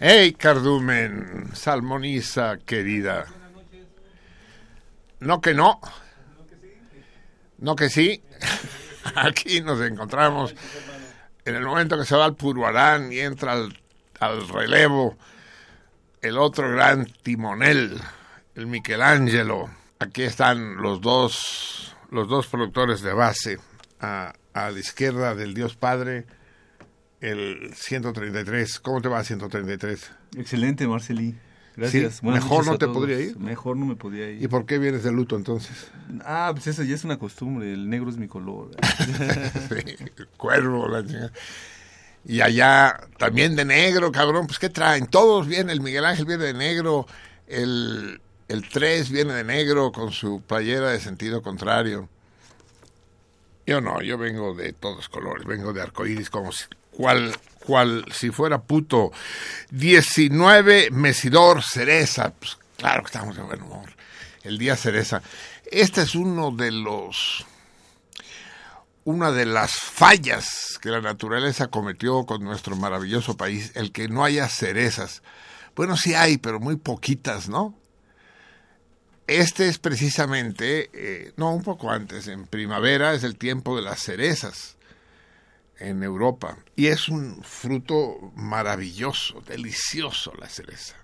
Hey, Cardumen, salmoniza querida. No que no. No que sí. Aquí nos encontramos en el momento que se va al Puruarán y entra al, al relevo el otro gran timonel, el Michelangelo. Aquí están los dos, los dos productores de base. A, a la izquierda del Dios Padre, el 133. ¿Cómo te va 133? Excelente, Marceli. Gracias. Sí, mejor no te todos. podría ir. Mejor no me podía ir. ¿Y por qué vienes de luto entonces? Ah, pues eso ya es una costumbre. El negro es mi color. Sí, cuervo, la chingada. Y allá también de negro, cabrón. Pues ¿qué traen? Todos vienen. El Miguel Ángel viene de negro. El, el 3 viene de negro con su playera de sentido contrario. Yo no, yo vengo de todos colores. Vengo de arcoíris como si, cual, cual si fuera puto. 19 Mesidor Cereza. Pues claro que estamos de buen humor. El día Cereza. Este es uno de los una de las fallas que la naturaleza cometió con nuestro maravilloso país, el que no haya cerezas. Bueno, sí hay, pero muy poquitas, ¿no? Este es precisamente, eh, no, un poco antes, en primavera es el tiempo de las cerezas en Europa. Y es un fruto maravilloso, delicioso la cereza.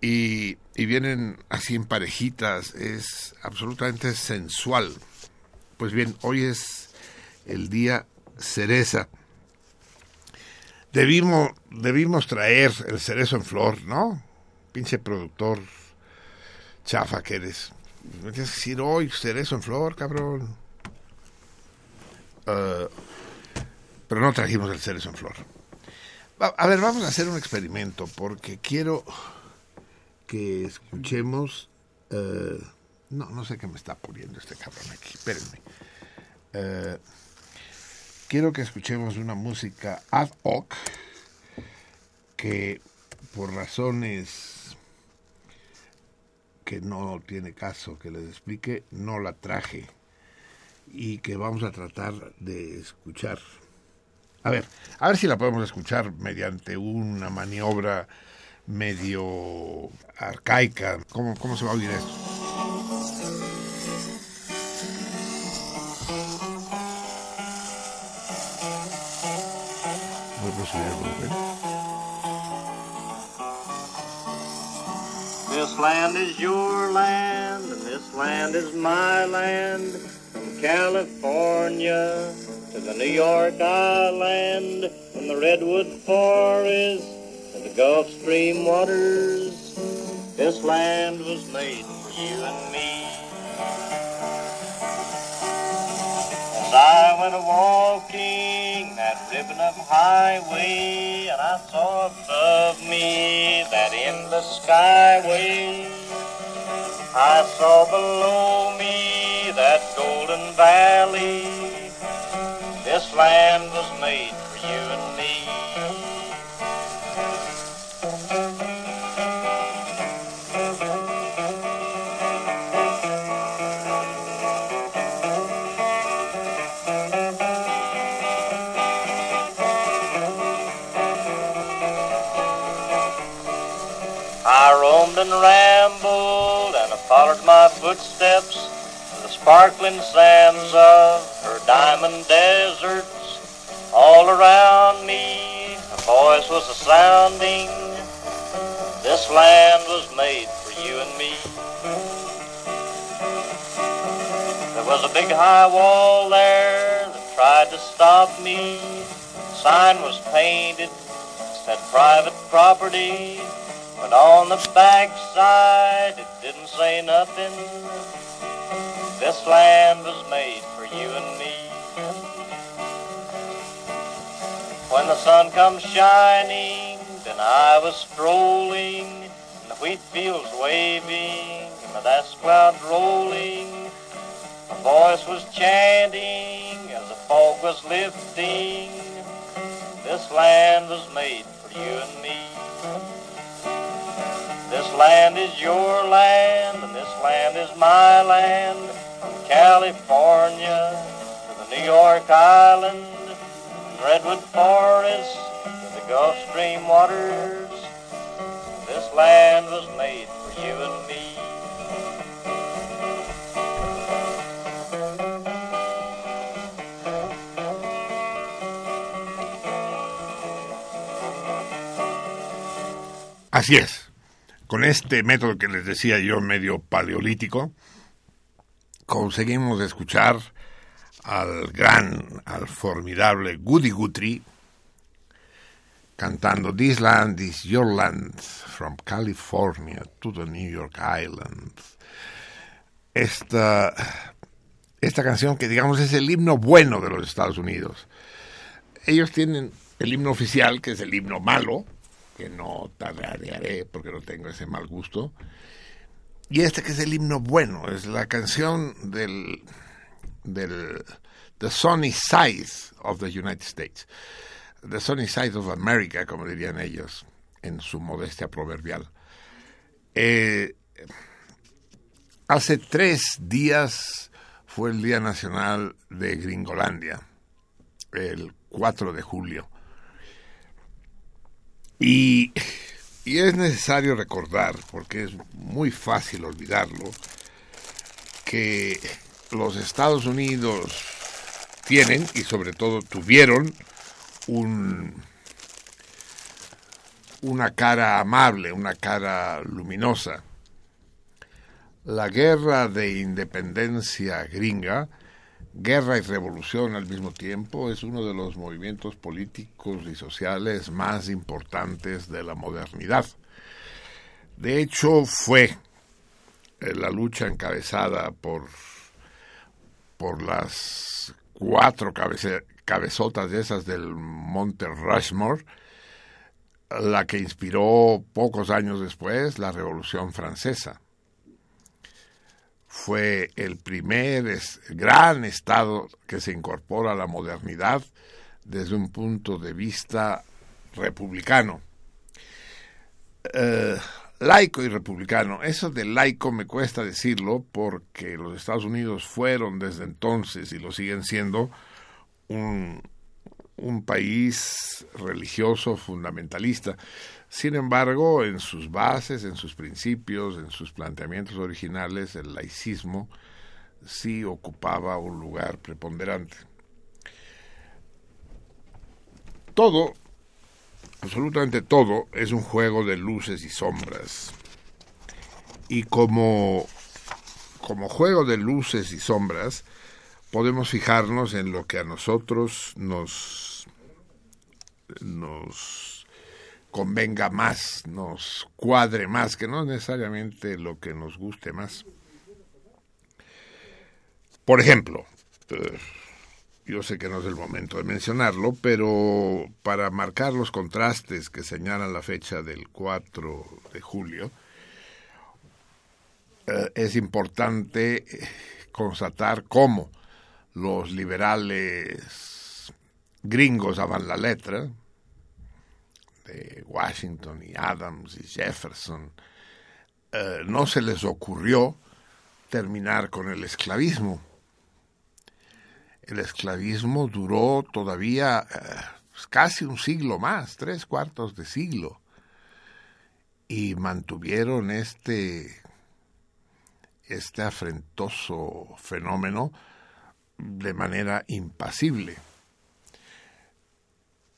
Y, vienen así en parejitas, es absolutamente sensual. Pues bien, hoy es el día cereza. Debimos, debimos traer el cerezo en flor, ¿no? Pinche productor chafa que eres. Me tienes que decir hoy cerezo en flor, cabrón. Ah, pero no trajimos el cerezo en flor. A ver, vamos a hacer un experimento porque quiero que escuchemos. eh, no, no sé qué me está poniendo este cabrón aquí. Espérenme. Eh, quiero que escuchemos una música ad hoc que por razones que no tiene caso que les explique, no la traje. Y que vamos a tratar de escuchar. A ver, a ver si la podemos escuchar mediante una maniobra medio arcaica. ¿Cómo, cómo se va a oír esto? This land is your land, and this land is my land. From California to the New York Island, from the Redwood Forest to the Gulf Stream waters. This land was made for you and me. As I went a walking that ribbon of highway, and I saw above me that endless skyway. I saw below me valley. This land was made for you and me. I roamed and rambled, and I followed my footsteps sparkling sands of her diamond deserts. All around me, a voice was a sounding. This land was made for you and me. There was a big high wall there that tried to stop me. The Sign was painted, said private property. But on the backside, it didn't say nothing. This land was made for you and me. When the sun comes shining, then I was strolling, and the wheat fields waving, and the dust clouds rolling. A voice was chanting as the fog was lifting. This land was made for you and me. This land is your land, and this land is my land. From California to the New York Island, from Redwood Forest to the Gulf Stream waters. This land was made for you and me. Así es. Con este método que les decía yo, medio paleolítico, conseguimos escuchar al gran, al formidable Goody Guthrie cantando This land is your land, from California to the New York Island. Esta, esta canción que digamos es el himno bueno de los Estados Unidos. Ellos tienen el himno oficial, que es el himno malo, que no tararearé porque no tengo ese mal gusto. Y este que es el himno bueno, es la canción del, del The Sunny Side of the United States. The Sunny Side of America, como dirían ellos, en su modestia proverbial. Eh, hace tres días fue el Día Nacional de Gringolandia, el 4 de julio. Y, y, es necesario recordar, porque es muy fácil olvidarlo, que los Estados Unidos tienen y sobre todo tuvieron un, una cara amable, una cara luminosa. La guerra de independencia gringa, guerra y revolución al mismo tiempo, es uno de los movimientos políticos y sociales más importantes de la modernidad. De hecho, fue la lucha encabezada por, por las cuatro cabezotas de esas del Monte Rushmore, la que inspiró pocos años después la Revolución Francesa. Fue el primer gran Estado que se incorpora a la modernidad desde un punto de vista republicano. Eh, laico y republicano. Eso de laico me cuesta decirlo porque los Estados Unidos fueron desde entonces y lo siguen siendo un país religioso fundamentalista. Sin embargo, en sus bases, en sus principios, en sus planteamientos originales, el laicismo sí ocupaba un lugar preponderante. Todo, absolutamente todo, es un juego de luces y sombras. Y como, como juego de luces y sombras, podemos fijarnos en lo que a nosotros nos, nos convenga más, nos cuadre más, que no es necesariamente lo que nos guste más. Por ejemplo, eh, yo sé que no es el momento de mencionarlo, pero para marcar los contrastes que señalan la fecha del 4 de julio, eh, es importante eh, constatar cómo los liberales gringos daban la letra, de Washington y Adams y Jefferson, eh, no se les ocurrió terminar con el esclavismo. El esclavismo duró todavía eh, casi un siglo más, tres cuartos de siglo, y mantuvieron este, este afrentoso fenómeno de manera impasible.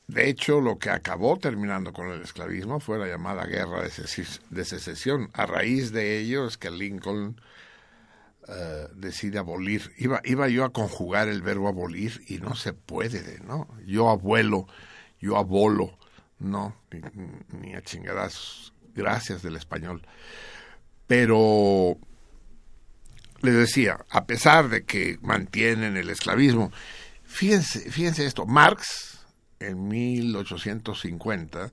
De hecho, lo que acabó terminando con el esclavismo fue la llamada guerra de, secesión. A raíz de ello es que Lincoln uh, decide abolir. Iba, iba yo a conjugar el verbo abolir y no se puede, ¿no? Yo abuelo, yo abolo, no, ni, ni a chingadas, gracias del español. Pero les decía, a pesar de que mantienen el esclavismo, fíjense, fíjense esto, Marx en 1850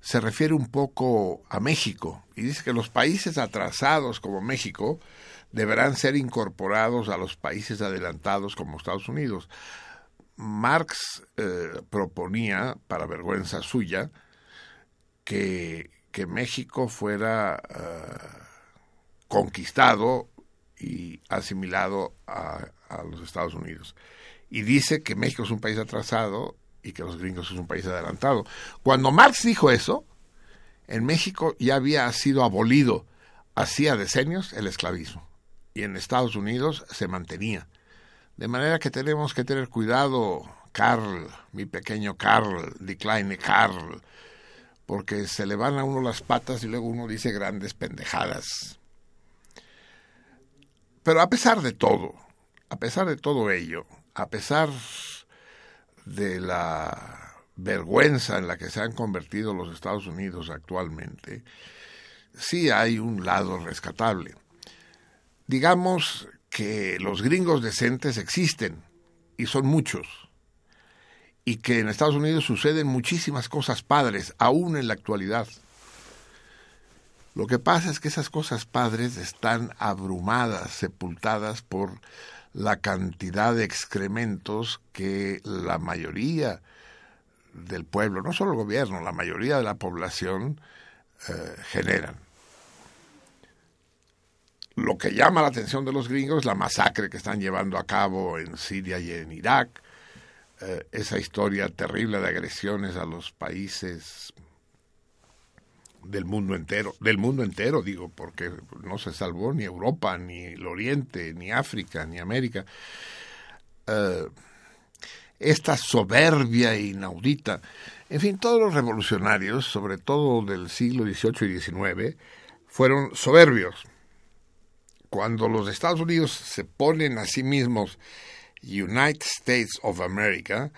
se refiere un poco a México y dice que los países atrasados como México deberán ser incorporados a los países adelantados como Estados Unidos. Marx eh, proponía, para vergüenza suya, que, que México fuera uh, conquistado y asimilado a, los Estados Unidos. Y dice que México es un país atrasado y que los gringos es un país adelantado. Cuando Marx dijo eso, en México ya había sido abolido hacía decenios el esclavismo y en Estados Unidos se mantenía. De manera que tenemos que tener cuidado, Carl, mi pequeño Carl, decline Carl, porque se le van a uno las patas y luego uno dice grandes pendejadas. Pero a pesar de todo, a pesar de todo ello, a pesar de la vergüenza en la que se han convertido los Estados Unidos actualmente, sí hay un lado rescatable. Digamos que los gringos decentes existen y son muchos, y que en Estados Unidos suceden muchísimas cosas padres, aún en la actualidad. Lo que pasa es que esas cosas padres están abrumadas, sepultadas por la cantidad de excrementos que la mayoría del pueblo, no solo el gobierno, la mayoría de la población eh, generan. Lo que llama la atención de los gringos es la masacre que están llevando a cabo en Siria y en Irak, eh, esa historia terrible de agresiones a los países del mundo entero, del mundo entero digo, porque no se salvó ni Europa, ni el Oriente, ni África, ni América. Uh, esta soberbia inaudita, en fin, todos los revolucionarios, sobre todo del siglo XVIII y XIX, fueron soberbios. Cuando los Estados Unidos se ponen a sí mismos United States of America,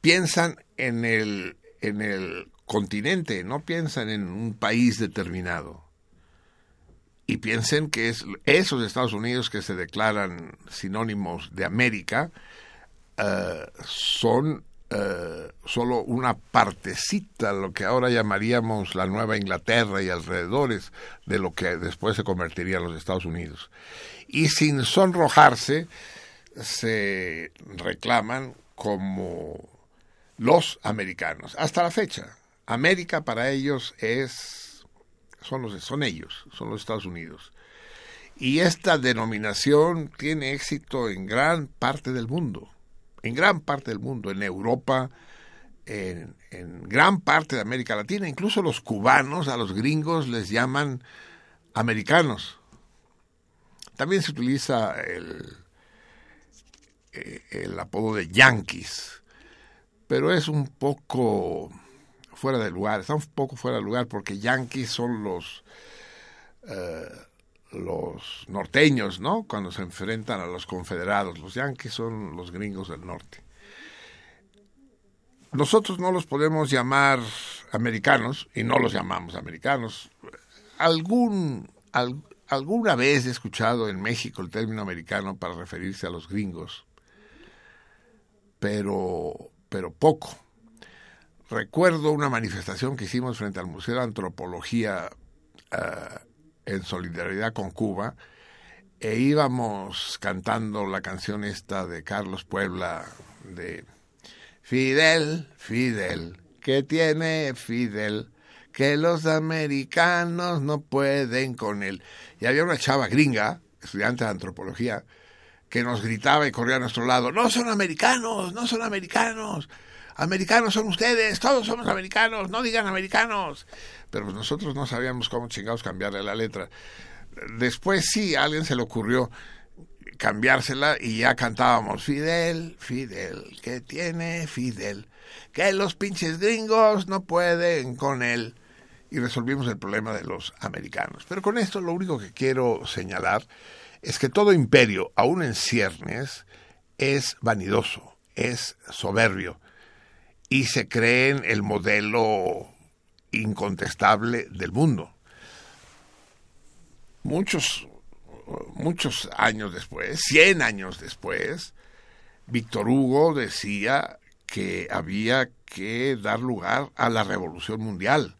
piensan en el, en el continente, no piensan en un país determinado. Y piensen que es esos Estados Unidos que se declaran sinónimos de América uh, son uh, solo una partecita, lo que ahora llamaríamos la Nueva Inglaterra y alrededores de lo que después se convertiría en los Estados Unidos. Y sin sonrojarse, se reclaman como los americanos, hasta la fecha. América para ellos es son, los, son ellos, son los Estados Unidos. Y esta denominación tiene éxito en gran parte del mundo, en gran parte del mundo, en Europa, en, en, gran parte de América Latina, incluso los cubanos a los gringos les llaman americanos. También se utiliza el, eh, el apodo de yankees, pero es un poco fuera de lugar, está un poco fuera de lugar porque yankees son los eh, los norteños, ¿no? Cuando se enfrentan a los confederados, los yankees son los gringos del norte. Nosotros no los podemos llamar americanos y no los llamamos americanos. Algún, al, alguna vez he escuchado en México el término americano para referirse a los gringos, pero, pero poco. Recuerdo una manifestación que hicimos frente al Museo de Antropología uh, en solidaridad con Cuba e íbamos cantando la canción esta de Carlos Puebla de Fidel, Fidel, que tiene Fidel, que los americanos no pueden con él. Y había una chava gringa, estudiante de antropología, que nos gritaba y corría a nuestro lado, no son americanos, no son americanos, americanos son ustedes, todos somos americanos, no digan americanos. Pero pues nosotros no sabíamos cómo chingados cambiarle la letra. Después sí, a alguien se le ocurrió cambiársela y ya cantábamos Fidel, Fidel, que tiene Fidel, que los pinches gringos no pueden con él. Y resolvimos el problema de los americanos. Pero con esto lo único que quiero señalar es que todo imperio, aún en ciernes, es vanidoso, es soberbio y se creen el modelo incontestable del mundo. Muchos, muchos años después, 100 años después, Víctor Hugo decía que había que dar lugar a la revolución mundial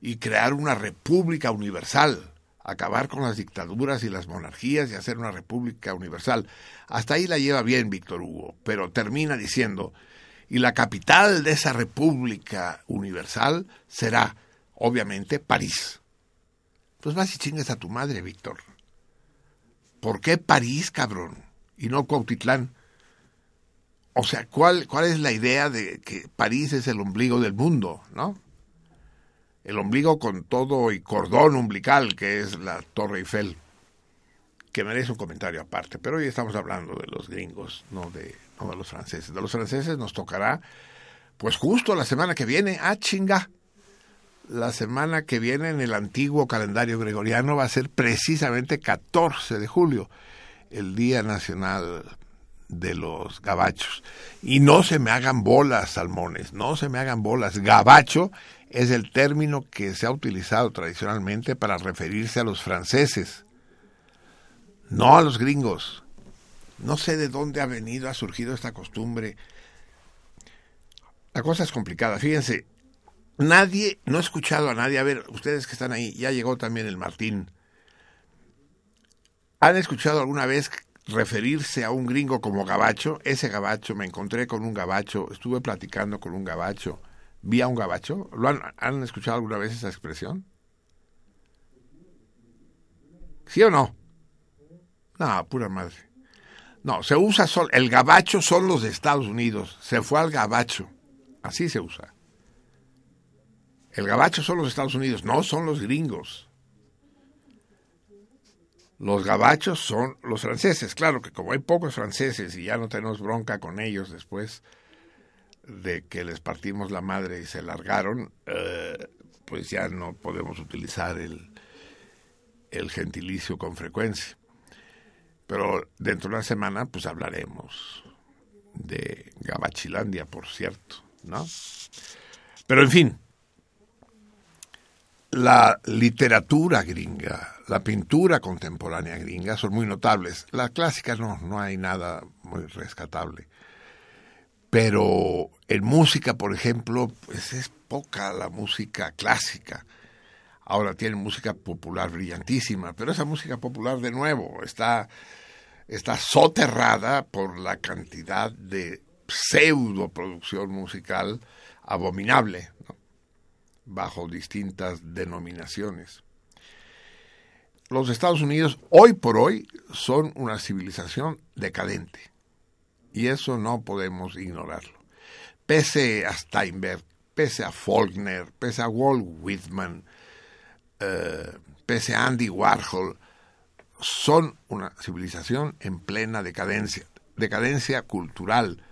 y crear una república universal, acabar con las dictaduras y las monarquías y hacer una república universal. Hasta ahí la lleva bien Víctor Hugo, pero termina diciendo y la capital de esa República Universal será, obviamente, París. Pues vas y chingas a tu madre, Víctor. ¿Por qué París, cabrón? Y no Cuautitlán. O sea, ¿cuál, ¿cuál es la idea de que París es el ombligo del mundo, no? El ombligo con todo y cordón umbilical, que es la Torre Eiffel, que merece un comentario aparte. Pero hoy estamos hablando de los gringos, no de no de los franceses. De los franceses nos tocará, pues justo la semana que viene, ah, chinga. La semana que viene en el antiguo calendario gregoriano va a ser precisamente 14 de julio, el Día Nacional de los Gabachos. Y no se me hagan bolas, salmones, no se me hagan bolas. Gabacho es el término que se ha utilizado tradicionalmente para referirse a los franceses, no a los gringos. No sé de dónde ha venido, ha surgido esta costumbre. La cosa es complicada. Fíjense, nadie, no he escuchado a nadie, a ver, ustedes que están ahí, ya llegó también el Martín. ¿Han escuchado alguna vez referirse a un gringo como gabacho? Ese gabacho, me encontré con un gabacho, estuve platicando con un gabacho, vi a un gabacho. ¿Lo han, han escuchado alguna vez esa expresión? ¿Sí o no? No, pura madre. No, se usa sol, el gabacho son los de Estados Unidos. Se fue al gabacho. Así se usa. El gabacho son los Estados Unidos, no son los gringos. Los gabachos son los franceses. Claro que como hay pocos franceses y ya no tenemos bronca con ellos después de que les partimos la madre y se largaron, eh, pues ya no podemos utilizar el, el gentilicio con frecuencia. Pero dentro de una semana, pues hablaremos de Gabachilandia, por cierto, ¿no? Pero en fin, la literatura gringa, la pintura contemporánea gringa son muy notables. La clásica no, no hay nada muy rescatable. Pero en música, por ejemplo, pues es poca la música clásica. Ahora tienen música popular brillantísima, pero esa música popular de nuevo está, está soterrada por la cantidad de pseudo producción musical abominable, bajo distintas denominaciones. los Estados Unidos hoy por hoy son una civilización decadente. Y eso no podemos ignorarlo. Pese a Steinberg, pese a Faulkner, pese a Walt Whitman, eh, pese a Andy Warhol, son una civilización en plena decadencia, decadencia cultural,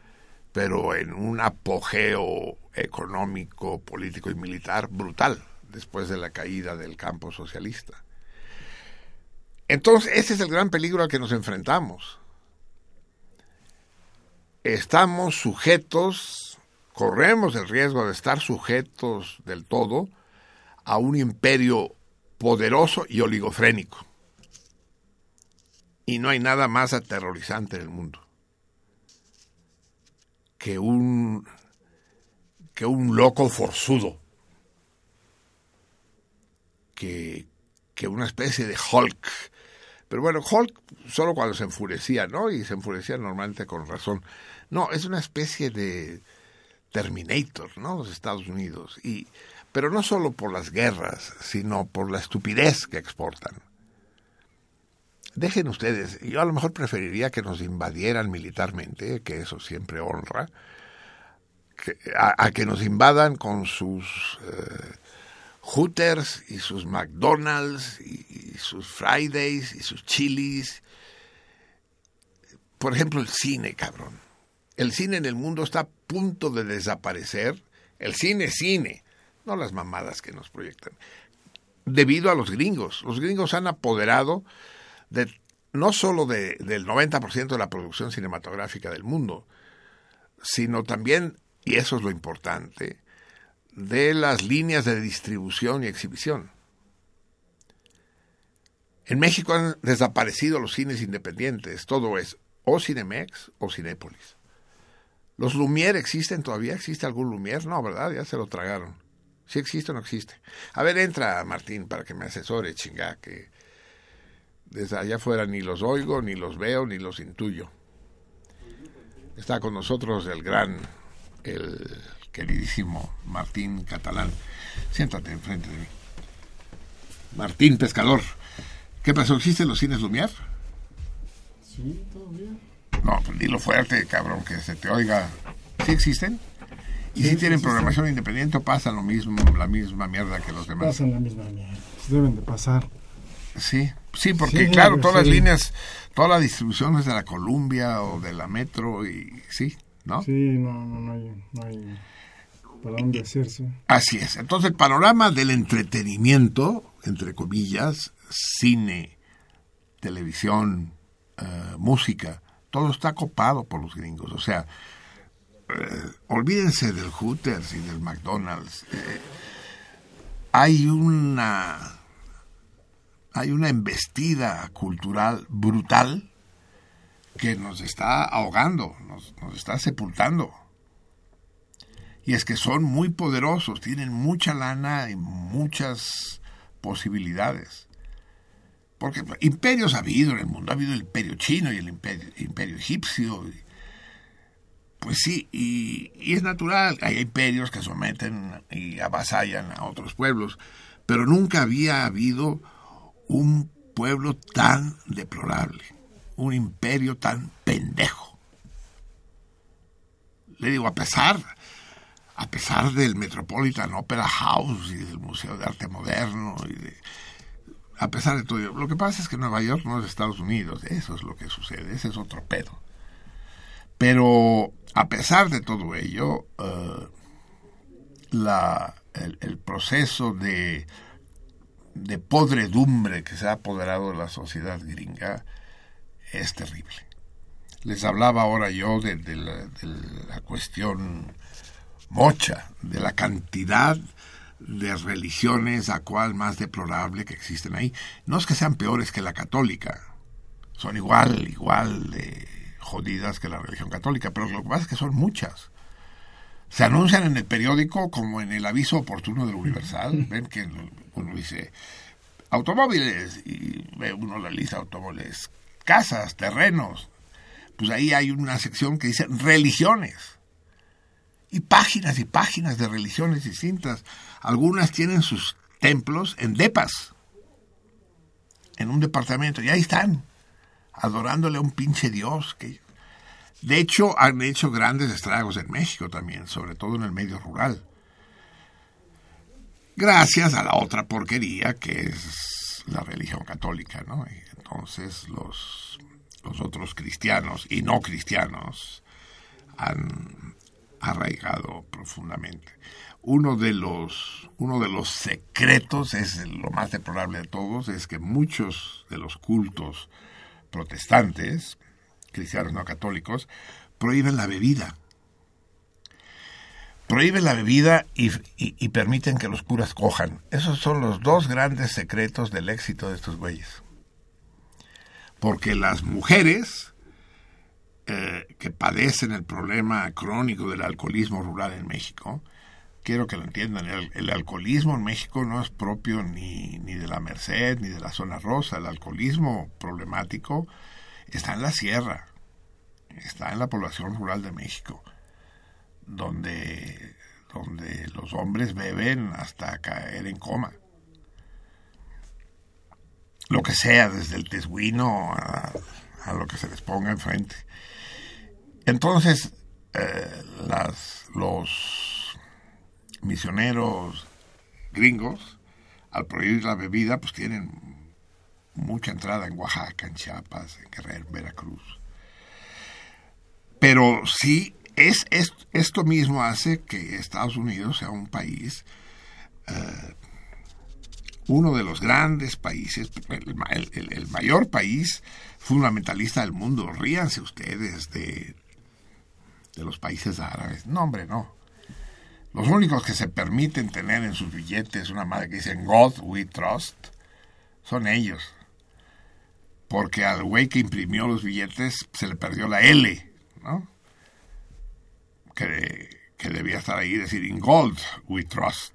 pero en un apogeo económico, político y militar brutal después de la caída del campo socialista. Entonces, ese es el gran peligro al que nos enfrentamos. Estamos sujetos, corremos el riesgo de estar sujetos del todo a un imperio poderoso y oligofrénico. Y no hay nada más aterrorizante en el mundo que un que un loco forzudo, que, que una especie de Hulk. Pero bueno, Hulk solo cuando se enfurecía, ¿no? Y se enfurecía normalmente con razón. No, es una especie de Terminator, ¿no? Los Estados Unidos. Y, pero no solo por las guerras, sino por la estupidez que exportan. Dejen ustedes, yo a lo mejor preferiría que nos invadieran militarmente, que eso siempre honra, a, que nos invadan con sus eh, Hooters y sus McDonald's y, sus Fridays y sus chilis. Por ejemplo, el cine, cabrón. El cine en el mundo está a punto de desaparecer. El cine, cine, no las mamadas que nos proyectan. Debido a los gringos. Los gringos han apoderado de no solo de, del 90% de la producción cinematográfica del mundo, sino también y eso es lo importante, de las líneas de distribución y exhibición. En México han desaparecido los cines independientes, todo es o Cinemex o Cinépolis. ¿Los Lumière existen todavía? ¿Existe algún Lumière? No, ¿verdad? Ya se lo tragaron. Si existe o no existe. A ver, entra Martín para que me asesore, chinga, que desde allá afuera ni los oigo, ni los veo, ni los intuyo. Está con nosotros el gran el queridísimo Martín Catalán. Siéntate enfrente de mí. Martín Pescador. ¿Qué pasó? ¿Existen los cines Lumière? Sí, todavía. No, pues dilo fuerte, cabrón, que se te oiga. ¿Sí existen? ¿Y si tienen programación independiente o pasan lo mismo, la misma mierda que los demás? Pasan la misma mierda. Deben de pasar. Sí, sí, porque claro, todas las líneas, toda la distribución es de la Columbia o de la Metro y sí, ¿no? Sí, no, no, hay, no hay para dónde hacerse. Así es. Entonces, el panorama del entretenimiento, entre comillas, cine, televisión, eh, música, todo está copado por los gringos. O sea, eh, olvídense del Hooters y del McDonald's. Eh, hay una hay una embestida cultural brutal que nos está ahogando, nos, está sepultando. Y es que son muy poderosos, tienen mucha lana y muchas posibilidades. Porque imperios ha habido en el mundo, ha habido el imperio chino y el imperio, egipcio. Pues sí, y, es natural, hay imperios que someten y avasallan a otros pueblos, pero nunca había habido un pueblo tan deplorable un imperio tan pendejo. Le digo, a pesar, a pesar del Metropolitan Opera House y del Museo de Arte Moderno, y de, a pesar de todo, lo que pasa es que Nueva York no es Estados Unidos, eso es lo que sucede, ese es otro pedo. Pero a pesar de todo ello, eh, la, el, proceso de, de podredumbre que se ha apoderado de la sociedad gringa es terrible. Les hablaba ahora yo de, la, cuestión mocha, de la cantidad de religiones a cual más deplorable que existen ahí. No es que sean peores que la católica, son igual, igual de jodidas que la religión católica, pero lo que pasa es que son muchas. Se anuncian en el periódico como en el aviso oportuno del Universal. Ven que uno dice automóviles y ve uno la lista de automóviles casas, terrenos. Pues ahí hay una sección que dice religiones. Y páginas y páginas de religiones distintas. Algunas tienen sus templos en depas. en un departamento. Y ahí están, adorándole a un pinche Dios. Que... De hecho, han hecho grandes estragos en México también, sobre todo en el medio rural. Gracias a la otra porquería que es la religión católica, ¿no? Entonces los, los otros cristianos y no cristianos han arraigado profundamente. Uno de los, uno de los secretos, es lo más deplorable de todos, es que muchos de los cultos protestantes, cristianos no católicos, prohíben la bebida. Prohíben la bebida y, permiten que los curas cojan. Esos son los dos grandes secretos del éxito de estos güeyes. Porque las mujeres eh, que padecen el problema crónico del alcoholismo rural en México, quiero que lo entiendan, el, el alcoholismo en México no es propio ni, ni de la Merced ni de la zona rosa, el alcoholismo problemático está en la sierra, está en la población rural de México, donde, donde los hombres beben hasta caer en coma. Lo que sea, desde el tesguino a, lo que se les ponga enfrente. Entonces, eh, las, los misioneros gringos, al prohibir la bebida, pues tienen mucha entrada en Oaxaca, en Chiapas, en Guerrero, en Veracruz. Pero sí, es, es- esto mismo hace que Estados Unidos sea un país, eh, uno de los grandes países, el, ma- el- el- el mayor país fundamentalista del mundo. Ríanse ustedes de, de los países árabes. No, hombre, no. Los únicos que se permiten tener en sus billetes una madre que dicen God we trust son ellos. Porque al güey que imprimió los billetes se le perdió la L, ¿no? Que, que debía estar ahí y decir In God we trust.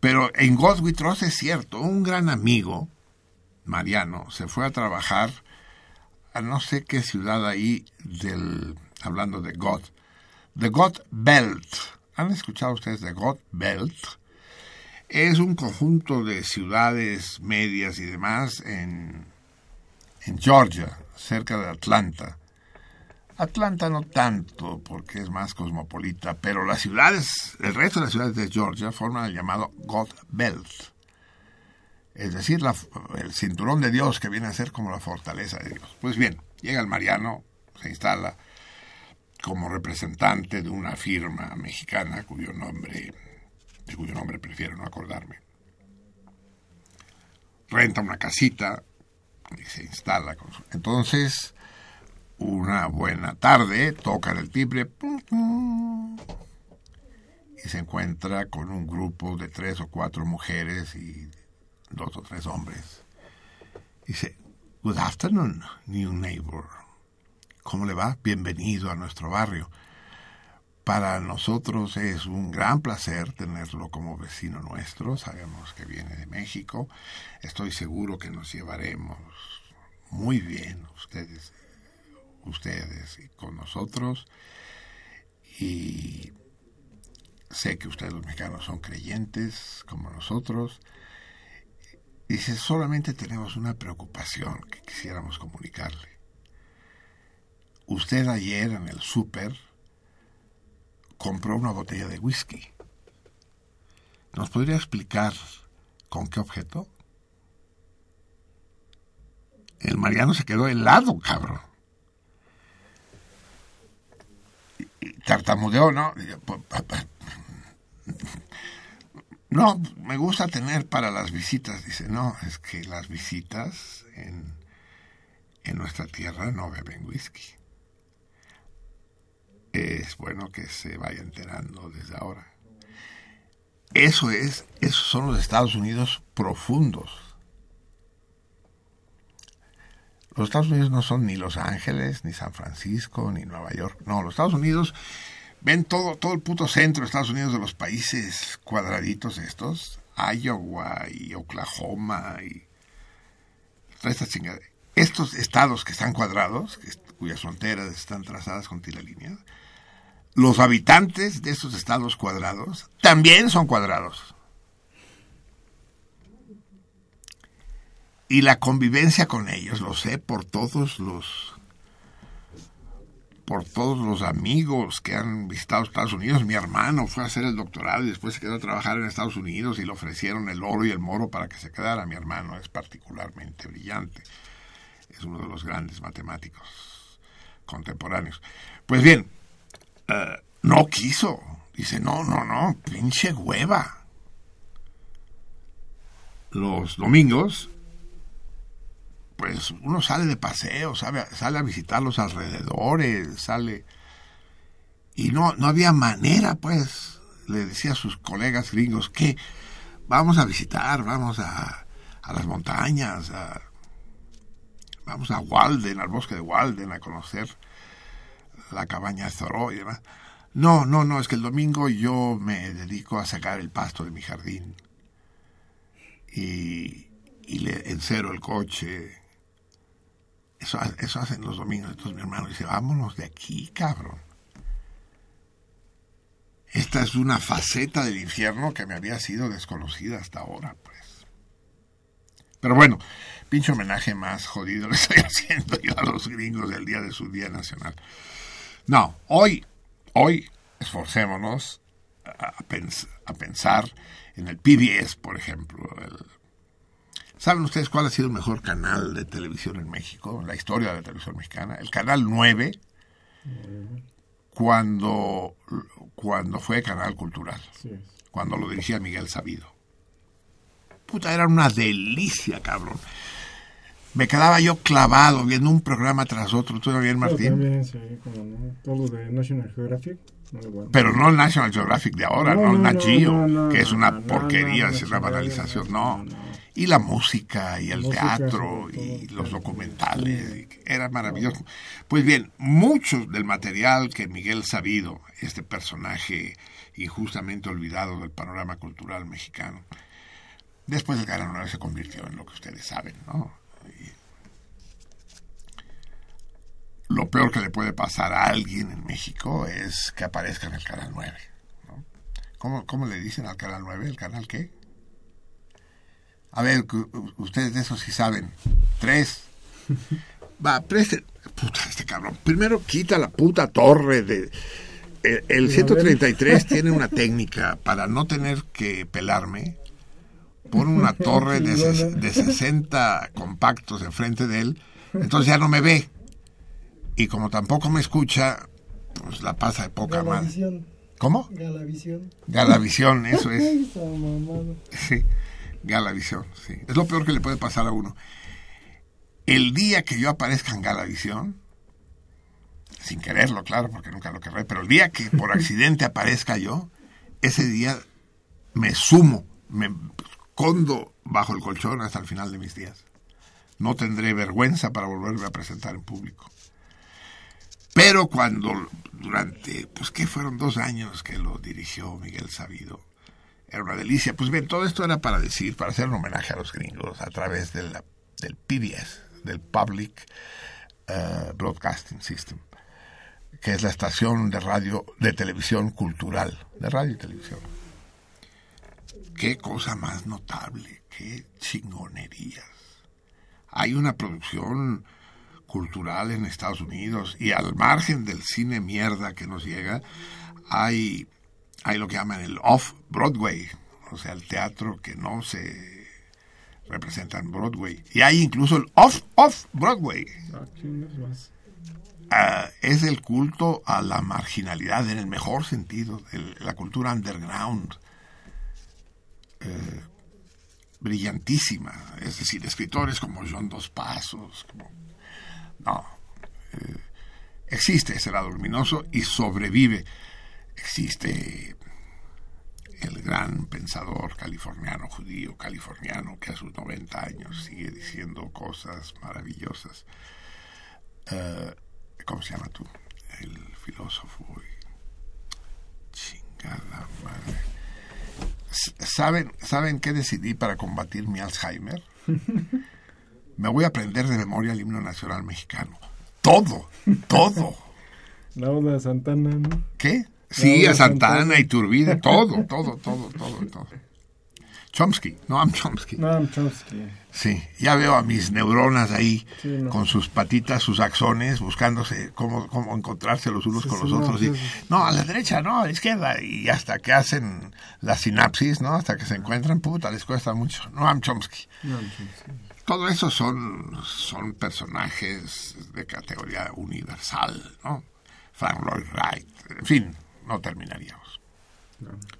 Pero en God we trust es cierto. Un gran amigo, Mariano, se fue a trabajar a no sé qué ciudad ahí del hablando de God, The God Belt. ¿Han escuchado ustedes de God Belt? Es un conjunto de ciudades medias y demás en, en Georgia, cerca de Atlanta. Atlanta no tanto, porque es más cosmopolita, pero las ciudades, el resto de las ciudades de Georgia forman el llamado God Belt. Es decir, la- el cinturón de Dios que viene a ser como la fortaleza de Dios. Pues bien, llega el Mariano, se instala como representante de una firma mexicana cuyo nombre, cuyo nombre prefiero no acordarme. Renta una casita y se instala. Con su- Entonces, una buena tarde, tocan el timbre y se encuentra con un grupo de tres o cuatro mujeres y dos o tres hombres. Dice, Good afternoon, new neighbor. ¿Cómo le va? Bienvenido a nuestro barrio. Para nosotros es un gran placer tenerlo como vecino nuestro. Sabemos que viene de México. Estoy seguro que nos llevaremos muy bien ustedes, ustedes y con nosotros. Y sé que ustedes los mexicanos son creyentes como nosotros. Dice, solamente tenemos una preocupación que quisiéramos comunicarle. Usted ayer en el súper compró una botella de whisky. ¿Nos podría explicar con qué objeto? El Mariano se quedó helado, cabrón. Y- Tartamudeó, ¿no? Y yo, "Pa- pa- pa- No, me gusta tener para las visitas. Dice, no, es que las visitas en, en nuestra tierra no beben whisky. Es bueno que se vaya enterando desde ahora. Eso es, esos son los Estados Unidos profundos. Los Estados Unidos no son ni Los Ángeles, ni San Francisco, ni Nueva York. No, los Estados Unidos ven todo, todo el puto centro de Estados Unidos de los países cuadraditos estos, Iowa y Oklahoma y toda esta chingada. Estos estados que están cuadrados, que, cuyas fronteras están trazadas con tiralíneas, los habitantes de estos estados cuadrados también son cuadrados. y la convivencia con ellos, lo sé por todos los por todos los amigos que han visitado Estados Unidos. Mi hermano fue a hacer el doctorado y después se quedó a trabajar en Estados Unidos y le ofrecieron el oro y el moro para que se quedara. Mi hermano es particularmente brillante. Es uno de los grandes matemáticos contemporáneos. Pues bien, eh, no quiso. Dice, no, no, no, pinche hueva. Los domingos pues uno sale de paseo, sale, sale a visitar los alrededores, sale... Y no, no había manera, pues, le decía a sus colegas gringos, que vamos a visitar, vamos a, a las montañas, a, vamos a Walden, al bosque de Walden, a conocer la cabaña de Thoreau y demás. No, no, no, es que el domingo yo me dedico a sacar el pasto de mi jardín y, le encero el coche eso, eso hacen los domingos. Entonces mi hermano dice, vámonos de aquí, cabrón. Esta es una faceta del infierno que me había sido desconocida hasta ahora. Pero bueno, pinche homenaje más jodido le estoy haciendo yo a los gringos del día de su Día Nacional. No, hoy, hoy esforcémonos a, a pensar en el PBS, por ejemplo, el ¿Saben ustedes cuál ha sido el mejor canal de televisión en México, en la historia de la televisión mexicana? El canal 9, cuando, cuando fue canal cultural, cuando lo dirigía Miguel Sabido. Puta, era una delicia, cabrón. Me quedaba yo clavado viendo un programa tras otro. ¿Tú bien, Martín? también, sí, como no. De National Geographic. bueno. Pero no el National Geographic de ahora, no, No, Nat no, Geo, no, no, que es una porquería, no, es una no, banalización, no. Y la música y el Música, teatro y todo, los sí. documentales, y era maravilloso. Pues bien, mucho del material que Miguel Sabido, este personaje injustamente olvidado del panorama cultural mexicano, después del Canal 9 se convirtió en lo que ustedes saben, ¿no? Y lo peor que le puede pasar a alguien en México es que aparezca en el Canal 9. ¿no? ¿Cómo, ¿Cómo le dicen al Canal 9? ¿El canal qué? A ver, ustedes de eso sí saben. Tres. Va, preste. Puta, este cabrón. Primero quita la puta torre de. El, el 133 tiene una técnica para no tener que pelarme. Pone una torre de, ses- de 60 compactos enfrente de él. Entonces ya no me ve. Y como tampoco me escucha, pues la pasa de poca madre. Galavisión. ¿Cómo? Galavisión. Galavisión, eso es. Sí, Galavisión, sí. Es lo peor que le puede pasar a uno. El día que yo aparezca en Galavisión, sin quererlo, claro, porque nunca lo querré, pero el día que por accidente aparezca yo, ese día me sumo, me escondo bajo el colchón hasta el final de mis días. No tendré vergüenza para volverme a presentar en público. Pero cuando durante, pues que fueron dos años que lo dirigió Miguel Sabido, era una delicia. Pues bien, todo esto era para decir, para hacer un homenaje a los gringos a través de la- del PBS, del Public eh, Broadcasting System, que es la estación de radio, de televisión cultural, de radio y televisión. Qué cosa más notable, qué chingonerías. Hay una producción cultural en Estados Unidos y al margen del cine mierda que nos llega, hay, hay lo que llaman el off-Broadway, o sea, el teatro que no se representa en Broadway. Y hay incluso el off-off-Broadway. Ah. Ah, es el culto a la marginalidad en el mejor sentido, el- la cultura underground, eh, brillantísima, es decir, escritores como John Dos Pasos, no, eh, existe ese lado luminoso y sobrevive, existe el gran pensador californiano, judío californiano, que a sus 90 años sigue diciendo cosas maravillosas. Eh, ¿Cómo se llama tú? El filósofo. Chingada madre. ¿Saben, ¿Saben qué decidí para combatir mi Alzheimer? Me voy a aprender de memoria el himno nacional mexicano. Todo, todo. La oda de Santana, ¿no? ¿Qué? Sí, a Santana Santana. y Turbide, todo, todo, todo, todo, todo. Chomsky, Noam Chomsky. Noam Chomsky. Sí, ya veo a mis neuronas ahí Sí, no. con sus patitas, sus axones, buscándose cómo, cómo encontrarse los unos Sí, con los no, otros. sí, y, no, a la derecha, no, a la izquierda. Y hasta que hacen la sinapsis, ¿no? Hasta que se encuentran, puta, les cuesta mucho. Noam Chomsky. Noam Chomsky. Todo eso son, son personajes de categoría universal, ¿no? Frank Lloyd Wright, en fin, no terminaríamos.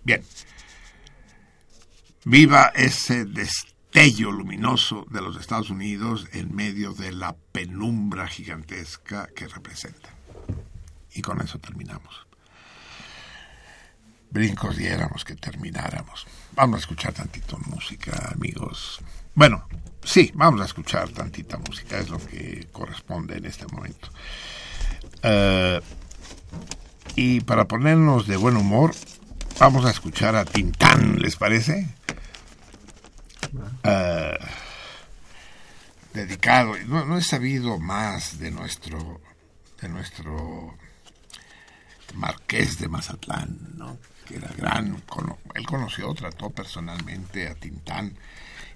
Bien. Viva ese destello luminoso de los Estados Unidos en medio de la penumbra gigantesca que representa. Y con eso terminamos. Brincos diéramos que termináramos. Vamos a escuchar tantito música, amigos. Bueno, sí, vamos a escuchar tantita música, es lo que corresponde en este momento. Eh, y para ponernos de buen humor, vamos a escuchar a Tintán, ¿les parece? Eh, dedicado, no, he sabido más de nuestro, de nuestro marqués de Mazatlán, ¿no? que era gran, él conoció, trató personalmente a Tintán,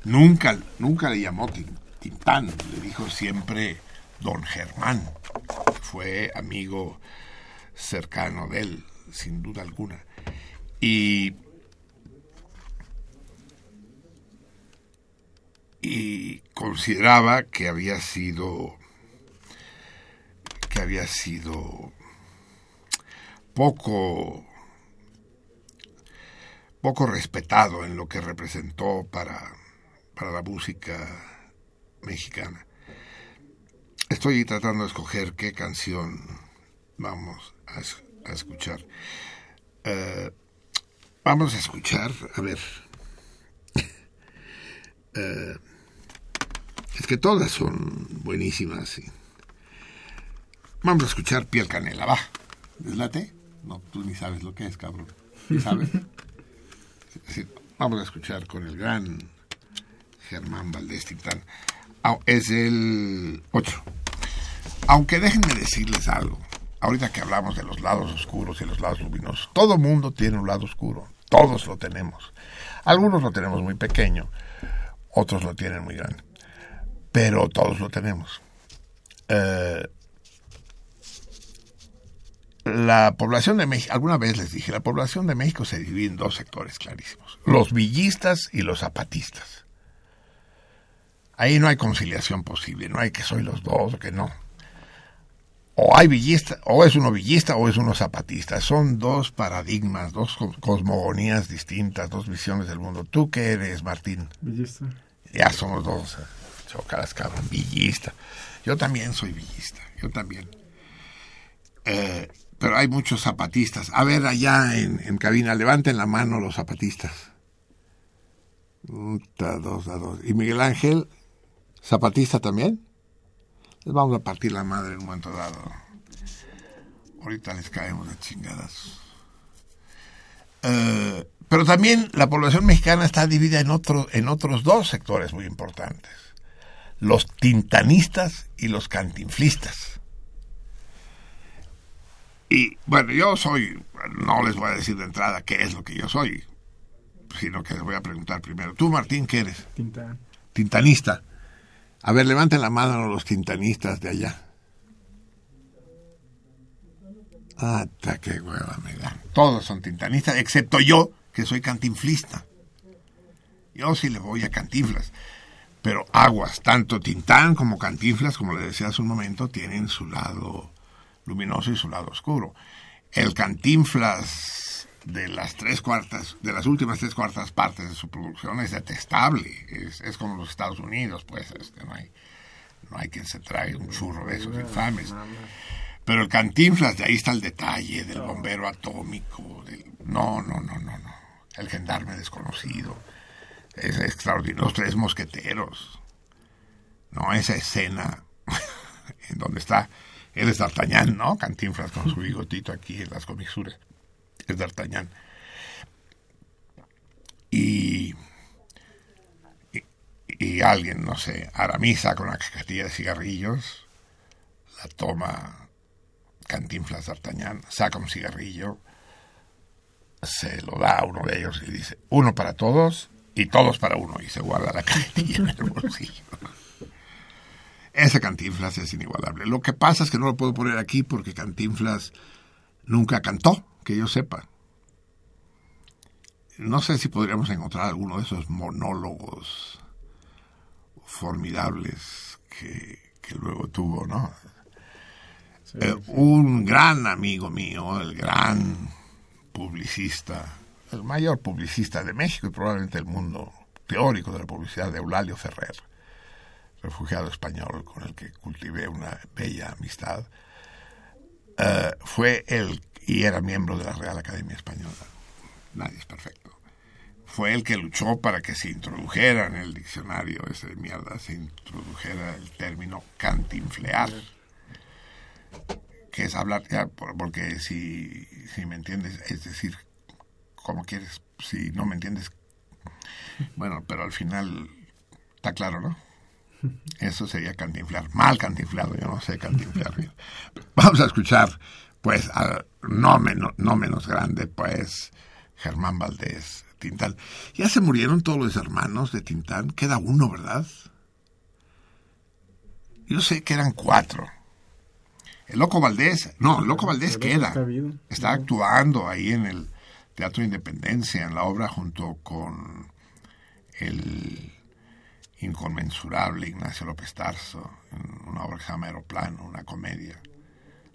nunca, nunca le llamó Tin- Tintán, le dijo siempre don Germán, fue amigo cercano de él, sin duda alguna. Y, y consideraba que había sido que había sido poco poco respetado en lo que representó para, para la música mexicana. Estoy tratando de escoger qué canción vamos a, es- a escuchar. Eh, vamos a escuchar, a ver. Eh, es que todas son buenísimas. sí. Vamos a escuchar Piel Canela, va. ¿Deslate? No, tú ni sabes lo que es, cabrón. ¿Sí ¿Sabes? Sí, vamos a escuchar con el gran Germán Valdés Tintán. Ah, Es el 8. Aunque déjenme decirles algo. Ahorita que hablamos de los lados oscuros y los lados luminosos, todo mundo tiene un lado oscuro. Todos lo tenemos. Algunos lo tenemos muy pequeño, otros lo tienen muy grande. Pero todos lo tenemos. Eh, la población de México, alguna vez les dije, la población de México se divide en dos sectores clarísimos, los villistas y los zapatistas. Ahí no hay conciliación posible, no hay que soy los dos o que no. O hay villista, o es uno villista o es uno zapatista. Son dos paradigmas, dos co- cosmogonías distintas, dos visiones del mundo. ¿Tú qué eres, Martín? Bellista. Ya somos dos. Chócalas, cabrón. Villista. Yo también soy villista. Yo también. Eh, pero hay muchos zapatistas. A ver, allá en, cabina, levanten la mano los zapatistas. Dos dos. ¿Y Miguel Ángel? ¿Zapatista también? Les vamos a partir la madre en un momento dado. Ahorita les caemos de chingadas. Eh, pero también la población mexicana está dividida en, en otros dos sectores muy importantes. Los tintanistas y los cantinflistas. Y bueno, yo soy, no les voy a decir de entrada qué es lo que yo soy, sino que les voy a preguntar primero. Tú, Martín, ¿qué eres? Tintanista. A ver, levanten la mano los tintanistas de allá. Ah, ta, qué hueva me dan. Todos son tintanistas, excepto yo, que soy cantinflista. Yo sí le voy a cantinflas. Pero aguas, tanto Tintán como Cantinflas, como le decía hace un momento, tienen su lado luminoso y su lado oscuro. El Cantinflas de las tres cuartas, de las últimas tres cuartas partes de su producción es detestable. Es, es como los Estados Unidos, pues, este, no hay, no hay quien se trague un churro de esos infames. Pero el Cantinflas, de ahí está el detalle del bombero atómico. del- No, no, no, no, no. El gendarme desconocido. Es extraordinario. Los tres mosqueteros. No, esa escena en donde está. Él es D'Artagnan, ¿no? Cantinflas con su bigotito aquí en las comisuras. Es D'Artagnan. Y, y. alguien, no sé, Aramisa con una cajetilla de cigarrillos. La toma Cantinflas D'Artagnan, saca un cigarrillo, se lo da a uno de ellos y dice, uno para todos y todos para uno, y se guarda la cajetilla en el bolsillo. Ese Cantinflas es inigualable. Lo que pasa es que no lo puedo poner aquí porque Cantinflas nunca cantó, que yo sepa. No sé si podríamos encontrar alguno de esos monólogos formidables que, que luego tuvo, ¿no? Eh, un gran amigo mío, el gran publicista, el mayor publicista de México y probablemente del mundo teórico de la publicidad, de Eulalio Ferrer, refugiado español con el que cultivé una bella amistad, eh, fue el, y era miembro de la Real Academia Española, nadie es perfecto, fue el que luchó para que se introdujera en el diccionario ese mierda, se introdujera el término cantinflear que es hablar, porque si, si me entiendes, es decir, como quieres, si no me entiendes, bueno, pero al final está claro, ¿no? Eso sería cantinflar, mal cantinflado, yo no sé cantinflar bien. Vamos a escuchar, pues, al no, menos, no menos grande, pues, Germán Valdés, Tintán. Ya se murieron todos los hermanos de Tintán, queda uno, ¿verdad? Yo sé que eran cuatro. El Loco Valdés, no, el Loco Valdés queda. Está actuando ahí en el Teatro Independencia, en la obra junto con el inconmensurable Ignacio López Tarso, en una obra que se llama Aeroplano, una comedia.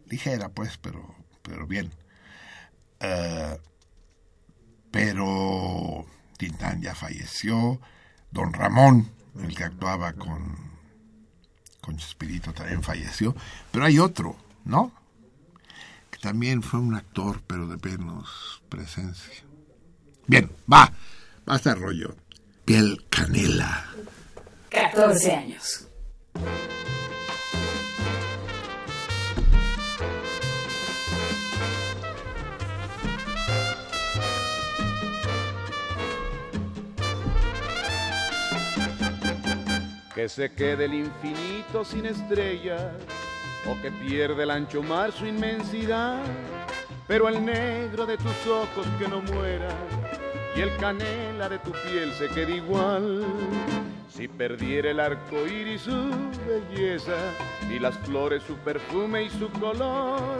Ligera, pues, pero, pero bien. Eh, pero Tintán ya falleció. Don Ramón, el que actuaba con con Chespirito también falleció, pero hay otro, ¿no? También fue un actor, pero de menos presencia. Bien, va, basta rollo. Piel Canela. 14 años. que se quede el infinito sin estrellas o que pierde el ancho mar su inmensidad, pero el negro de tus ojos que no muera y el canela de tu piel se quede igual. Si perdiera el arco iris su belleza y las flores su perfume y su color,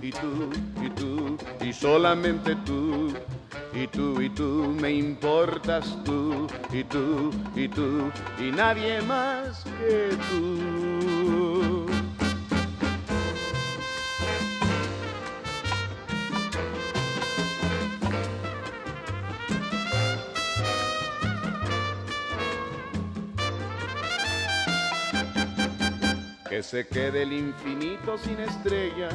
y tú y tú y solamente tú y tú y tú me importas tú y tú y tú y nadie más que tú. Que se quede el infinito sin estrellas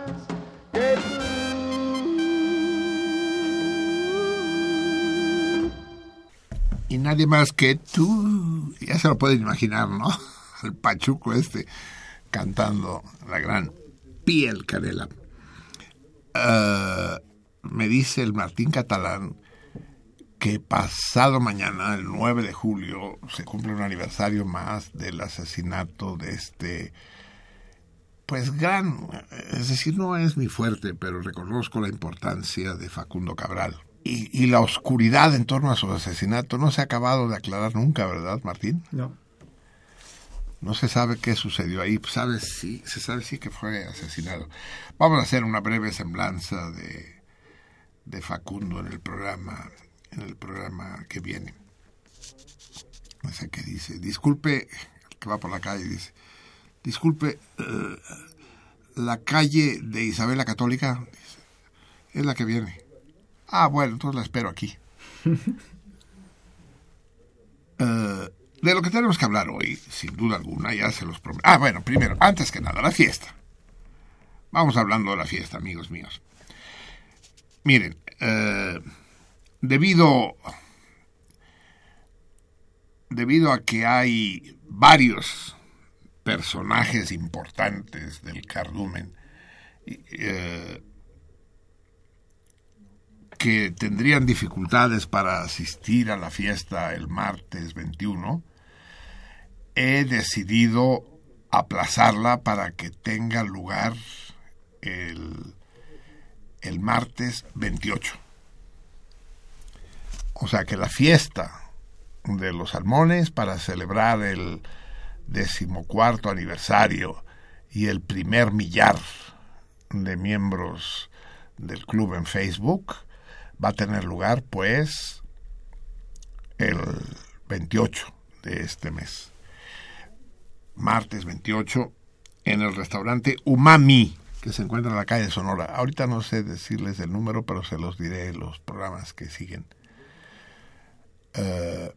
Y nadie más que tú. Ya se lo pueden imaginar, ¿no? El pachuco este cantando la gran piel canela. Eh, me dice el Martín Catalán que pasado mañana, el 9 de julio, se cumple un aniversario más del asesinato de este, pues gran, es decir, no es mi fuerte, pero reconozco la importancia de Facundo Cabral. Y, y la oscuridad en torno a su asesinato no se ha acabado de aclarar nunca, ¿verdad, Martín? No. No se sabe qué sucedió ahí, pues, sabe sí, se sabe sí que fue asesinado. Vamos a hacer una breve semblanza de, de Facundo en el programa en el programa que viene. No sé qué dice. Disculpe, el que va por la calle dice, disculpe, eh, la calle de Isabel la Católica es la que viene. Ah, bueno, entonces la espero aquí. Eh, de lo que tenemos que hablar hoy, sin duda alguna, ya se los prometo. Ah, bueno, primero, antes que nada, la fiesta. Vamos hablando de la fiesta, amigos míos. Miren, eh, debido, debido a que hay varios personajes importantes del cardumen eh, que tendrían dificultades para asistir a la fiesta el martes 21, he decidido aplazarla para que tenga lugar el, el martes 28. O sea que la fiesta de los salmones para celebrar el decimocuarto aniversario y el primer millar de miembros del club en Facebook va a tener lugar pues el 28 de este mes. Martes 28 en el restaurante Umami que se encuentra en la calle Sonora. Ahorita no sé decirles el número, pero se los diré en los programas que siguen. Uh,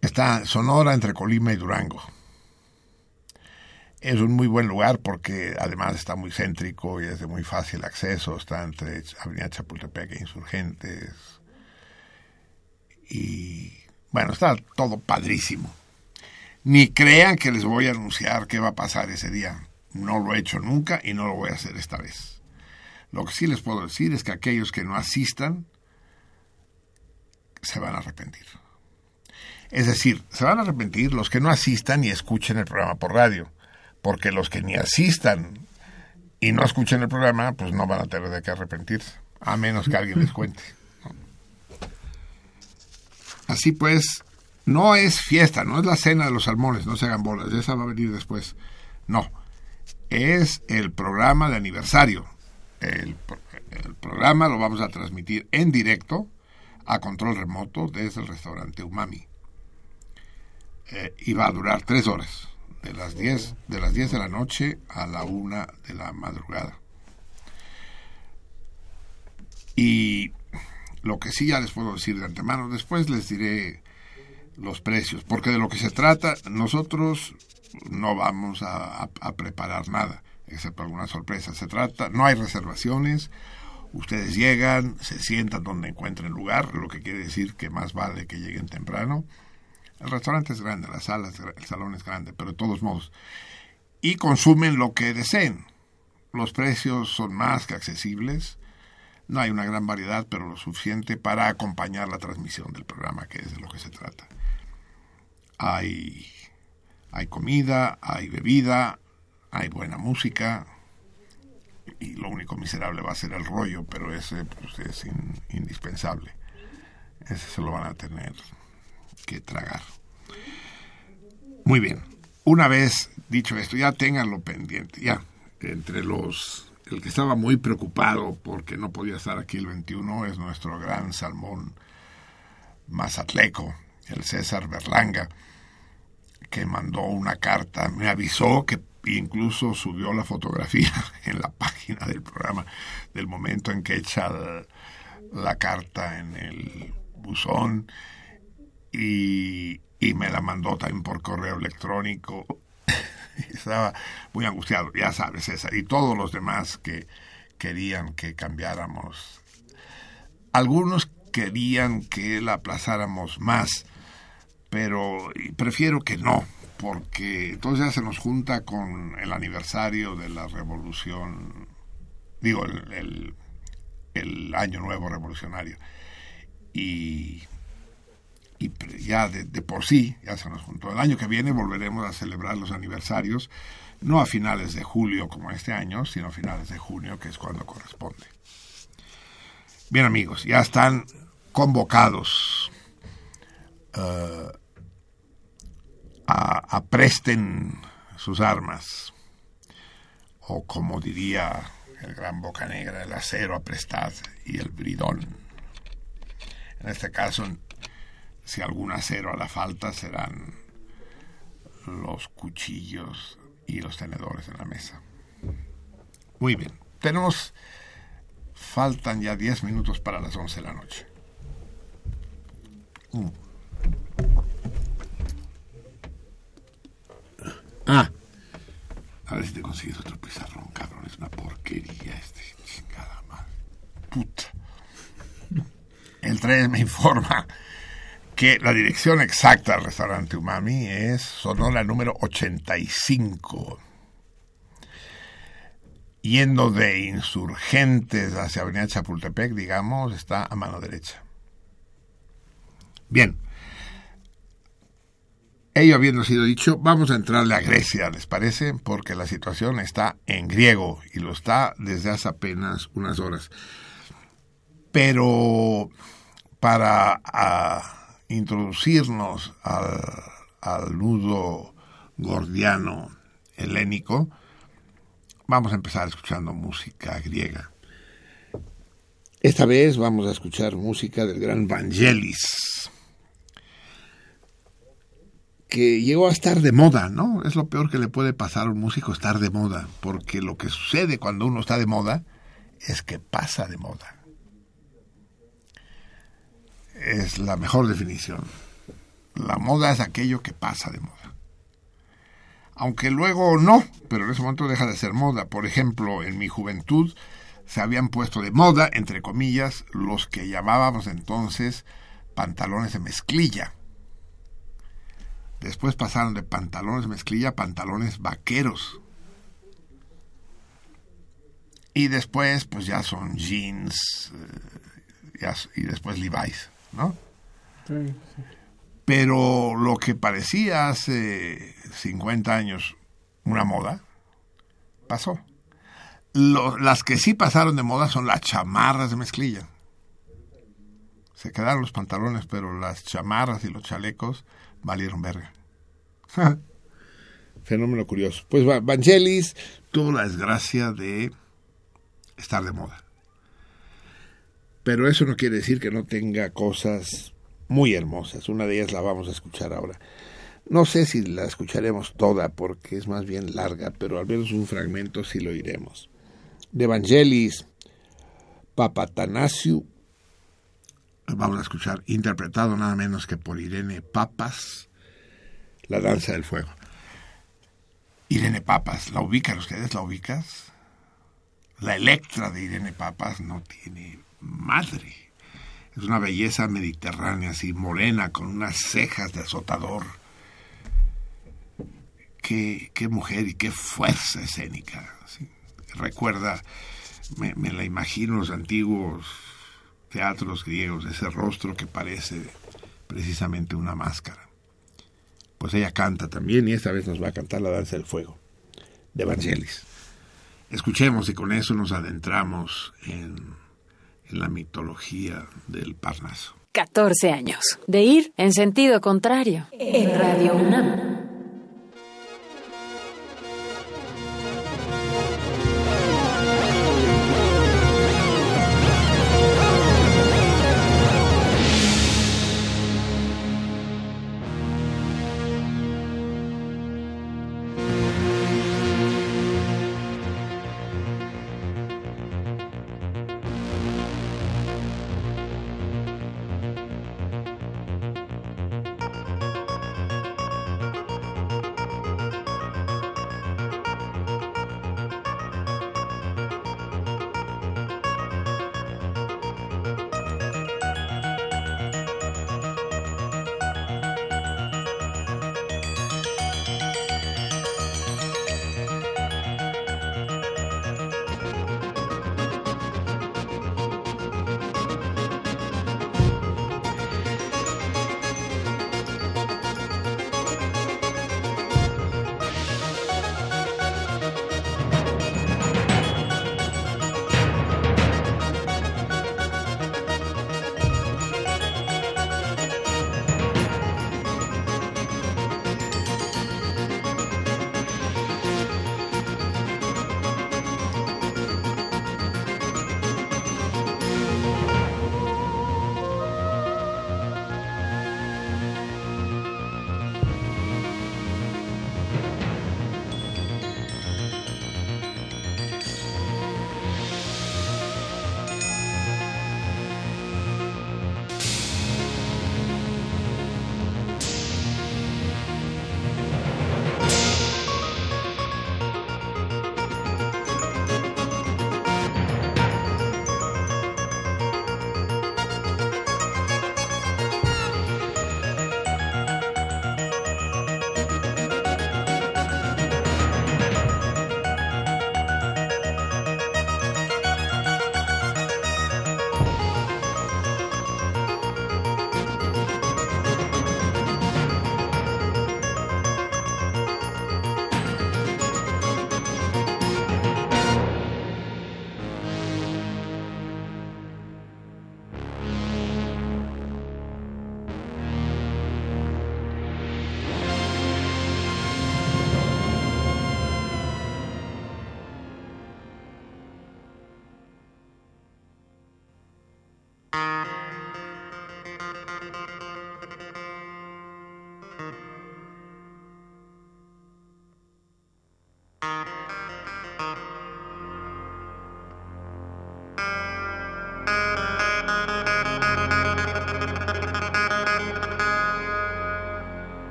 está Sonora entre Colima y Durango. Es un muy buen lugar porque además está muy céntrico y es de muy fácil acceso. Está entre Avenida Chapultepec e Insurgentes. Y bueno, está todo padrísimo. Ni crean que les voy a anunciar qué va a pasar ese día. No lo he hecho nunca y no lo voy a hacer esta vez. Lo que sí les puedo decir es que aquellos que no asistan se van a arrepentir. Es decir, se van a arrepentir los que no asistan y escuchen el programa por radio, porque los que ni asistan y no escuchen el programa, pues no van a tener de qué arrepentirse, a menos que alguien les cuente. Así pues, no es fiesta, no es la cena de los salmones, no se hagan bolas, esa va a venir después. No, es el programa de aniversario. El, el programa lo vamos a transmitir en directo a control remoto desde el restaurante Umami. Eh, y va a durar tres horas, de las 10 de las 10 de la noche a la una de la madrugada. Y lo que sí ya les puedo decir de antemano, después les diré los precios, porque de lo que se trata, nosotros no vamos a, a, preparar nada, excepto algunas sorpresas. Se trata, no hay reservaciones, ustedes llegan, se sientan donde encuentren lugar, lo que quiere decir que más vale que lleguen temprano. El restaurante es grande, la sala, el salón es grande, pero de todos modos. Y consumen lo que deseen. Los precios son más que accesibles. No hay una gran variedad, pero lo suficiente para acompañar la transmisión del programa, que es de lo que se trata. Hay, hay comida, hay bebida, hay buena música, y lo único miserable va a ser el rollo, pero ese pues, es in, indispensable. Ese se lo van a tener que tragar. Muy bien. Una vez dicho esto, ya tenganlo pendiente, ya. Entre los. El que estaba muy preocupado porque no podía estar aquí el 21 es nuestro gran salmón mazatleco, el César Berlanga, que mandó una carta, me avisó que incluso subió la fotografía en la página del programa del momento en que echa la, la carta en el buzón y, y, me la mandó también por correo electrónico. Estaba muy angustiado, ya sabes, César, y todos los demás que querían que cambiáramos. Algunos querían que la aplazáramos más, pero prefiero que no, porque entonces ya se nos junta con el aniversario de la revolución, digo, el, el año nuevo revolucionario. y, y ya de, por sí, ya se nos juntó. El año que viene volveremos a celebrar los aniversarios, no a finales de julio como este año, sino a finales de junio, que es cuando corresponde. Bien amigos, ya están convocados. eh, a, apresten sus armas. O como diría el gran boca negra, el acero aprestad y el bridón. En este caso, si algún acero a la falta, serán los cuchillos y los tenedores en la mesa. Muy bien, tenemos, faltan ya 10 minutos para las 11 de la noche. Mm. Ah, a ver si te consigues otro pizarrón, cabrón. Es una porquería este. Chingada madre. Puta. El 3 me informa que la dirección exacta del restaurante Umami es Sonora número 85. Yendo de insurgentes hacia Avenida Chapultepec, digamos, está a mano derecha. Bien. Ello habiendo sido dicho, vamos a entrarle a Grecia, ¿les parece? Porque la situación está en griego y lo está desde hace apenas unas horas. Pero para a, introducirnos al, al nudo gordiano helénico, vamos a empezar escuchando música griega. Esta vez vamos a escuchar música del gran Vangelis que llegó a estar de moda, ¿no? Es lo peor que le puede pasar a un músico estar de moda, porque lo que sucede cuando uno está de moda es que pasa de moda. Es la mejor definición. La moda es aquello que pasa de moda. Aunque luego no, pero en ese momento deja de ser moda. Por ejemplo, en mi juventud se habían puesto de moda, entre comillas, los que llamábamos entonces pantalones de mezclilla. Después pasaron de pantalones de mezclilla a pantalones vaqueros. Y después, pues ya son jeans eh, y después Levi's, ¿no? Sí, sí. Pero lo que parecía hace 50 años una moda, pasó. Lo- las que sí pasaron de moda son las chamarras de mezclilla. Se quedaron los pantalones, pero las chamarras y los chalecos valieron verga. Fenómeno curioso. Pues Va- Vangelis tuvo la desgracia de estar de moda. Pero eso no quiere decir que no tenga cosas muy hermosas. Una de ellas la vamos a escuchar ahora. No sé si la escucharemos toda porque es más bien larga, pero al menos un fragmento sí lo iremos. De Evangelis Papatanasiu, vamos a escuchar interpretado nada menos que por Irene Papas, La Danza del Fuego. Irene Papas, ¿la ubican ustedes? ¿La ubicas? La Electra de Irene Papas no tiene madre. Es una belleza mediterránea, así morena, con unas cejas de azotador. Qué, qué mujer y qué fuerza escénica. Recuerda, me, me la imagino los antiguos teatros griegos, ese rostro que parece precisamente una máscara. Pues ella canta también y esta vez nos va a cantar la danza del fuego de Vangelis. Escuchemos y con eso nos adentramos en, en la mitología del Parnaso. 14 años. De ir en sentido contrario. En Radio UNAM.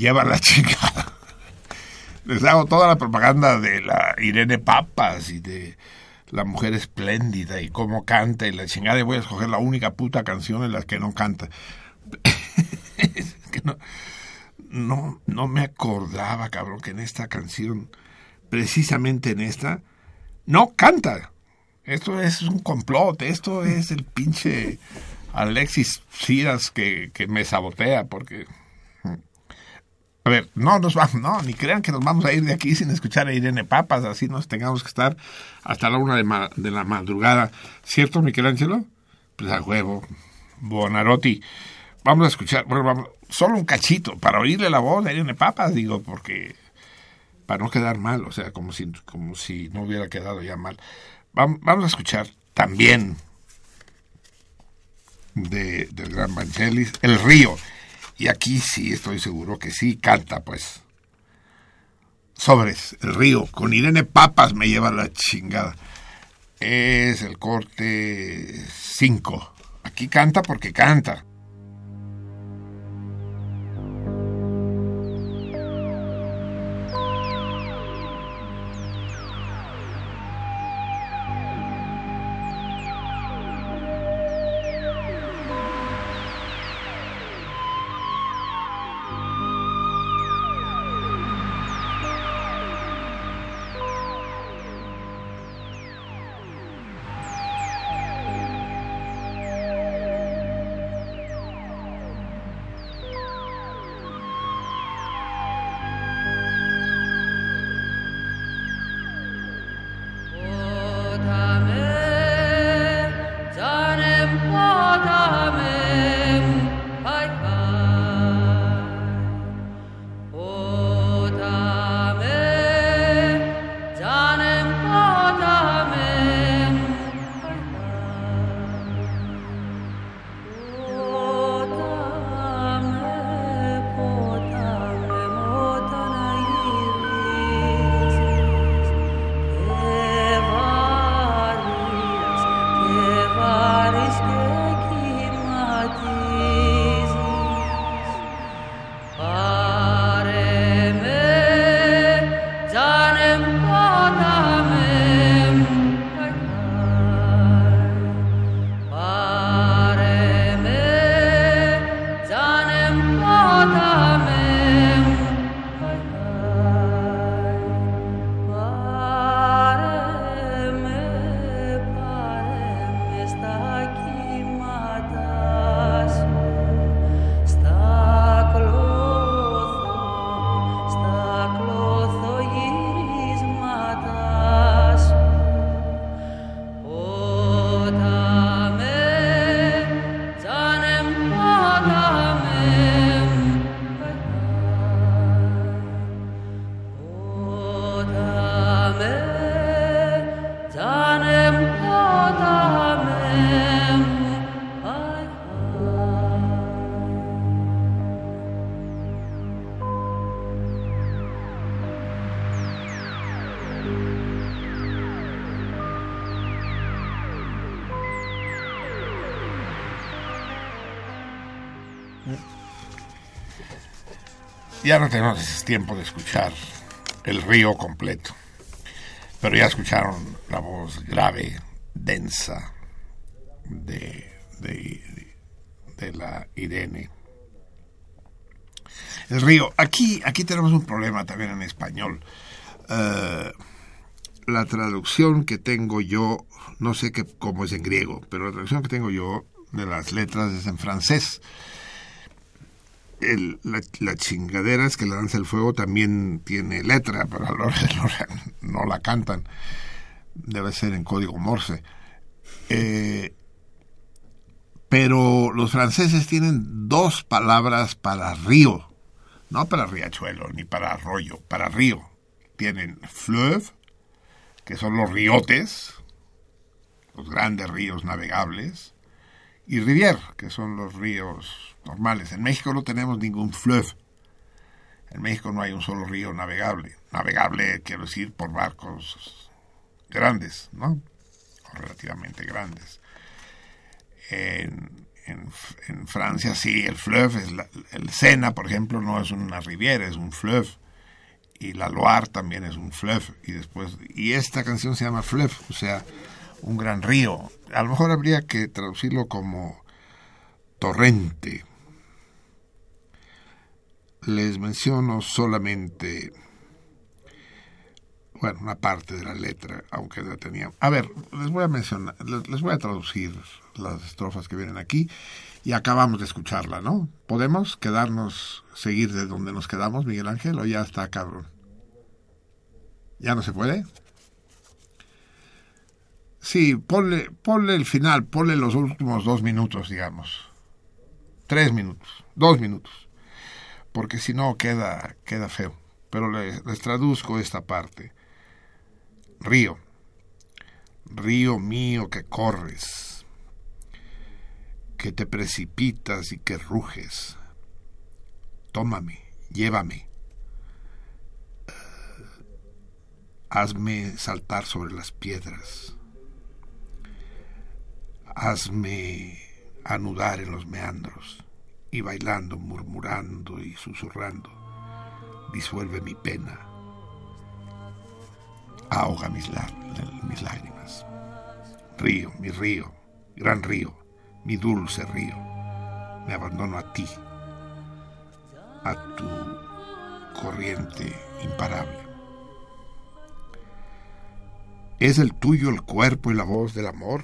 Lleva la chingada. Les hago toda la propaganda de la Irene Papas y de la mujer espléndida y cómo canta y la chingada y voy a escoger la única puta canción en la que no canta. No, no me acordaba, cabrón, que en esta canción, precisamente en esta, no canta. Esto es un complot, esto es el pinche Alexis Ciras que, que me sabotea porque... Ver, no nos vamos, no, ni crean que nos vamos a ir de aquí sin escuchar a Irene Papas, así nos tengamos que estar hasta la una de, ma- de la madrugada. ¿Cierto, Michelangelo? Pues a huevo. Bonarotti. Vamos a escuchar, bueno, vamos, solo un cachito, para oírle la voz de Irene Papas, digo, porque para no quedar mal, o sea, como si, como si no hubiera quedado ya mal. Vam- Vamos a escuchar también de, del gran Vangelis, El Río. Y aquí sí estoy seguro que sí canta, pues. Sobres, El Río, con Irene Papas me lleva la chingada. Es el corte 5. Aquí canta porque canta. Ya no tenemos tiempo de escuchar el río completo, pero ya escucharon la voz grave, densa de, de, la Irene. El río. Aquí, aquí tenemos un problema también en español. Eh, la traducción que tengo yo, no sé qué, cómo es en griego, pero la traducción que tengo yo de las letras es en francés. El, la, la, chingadera es que la danza del fuego también tiene letra, pero hora no la cantan. Debe ser en código Morse. Eh, pero los franceses tienen dos palabras para río, no para riachuelo ni para arroyo, para río. Tienen fleuve, que son los riotes, los grandes ríos navegables, y rivière, que son los ríos normales. En México no tenemos ningún fleuve. En México no hay un solo río navegable. Navegable, quiero decir, por barcos grandes, ¿no? O relativamente grandes. En, en, Francia sí, el fleuve, el Sena, por ejemplo, no es una riviera, es un fleuve. Y la Loire también es un fleuve. Y después, y esta canción se llama fleuve, o sea, un gran río. A lo mejor habría que traducirlo como torrente. Les menciono solamente, bueno, una parte de la letra, aunque la tenía. A ver, les voy a mencionar, les, les voy a traducir las estrofas que vienen aquí y acabamos de escucharla, ¿no? ¿Podemos quedarnos, seguir de donde nos quedamos, Miguel Ángel, o ya está cabrón? ¿Ya no se puede? Sí, ponle, el final, ponle los últimos dos minutos, digamos. Tres minutos, dos minutos. Porque si no queda, queda feo. Pero les, les traduzco esta parte. Río, río mío que corres, que te precipitas y que ruges. Tómame, llévame. Eh, hazme saltar sobre las piedras. Hazme anudar en los meandros y bailando, murmurando y susurrando, disuelve mi pena, ahoga mis, lá- mis lágrimas. Río, mi río, gran río, mi dulce río, me abandono a ti, a tu corriente imparable. ¿Es el tuyo el cuerpo y la voz del amor?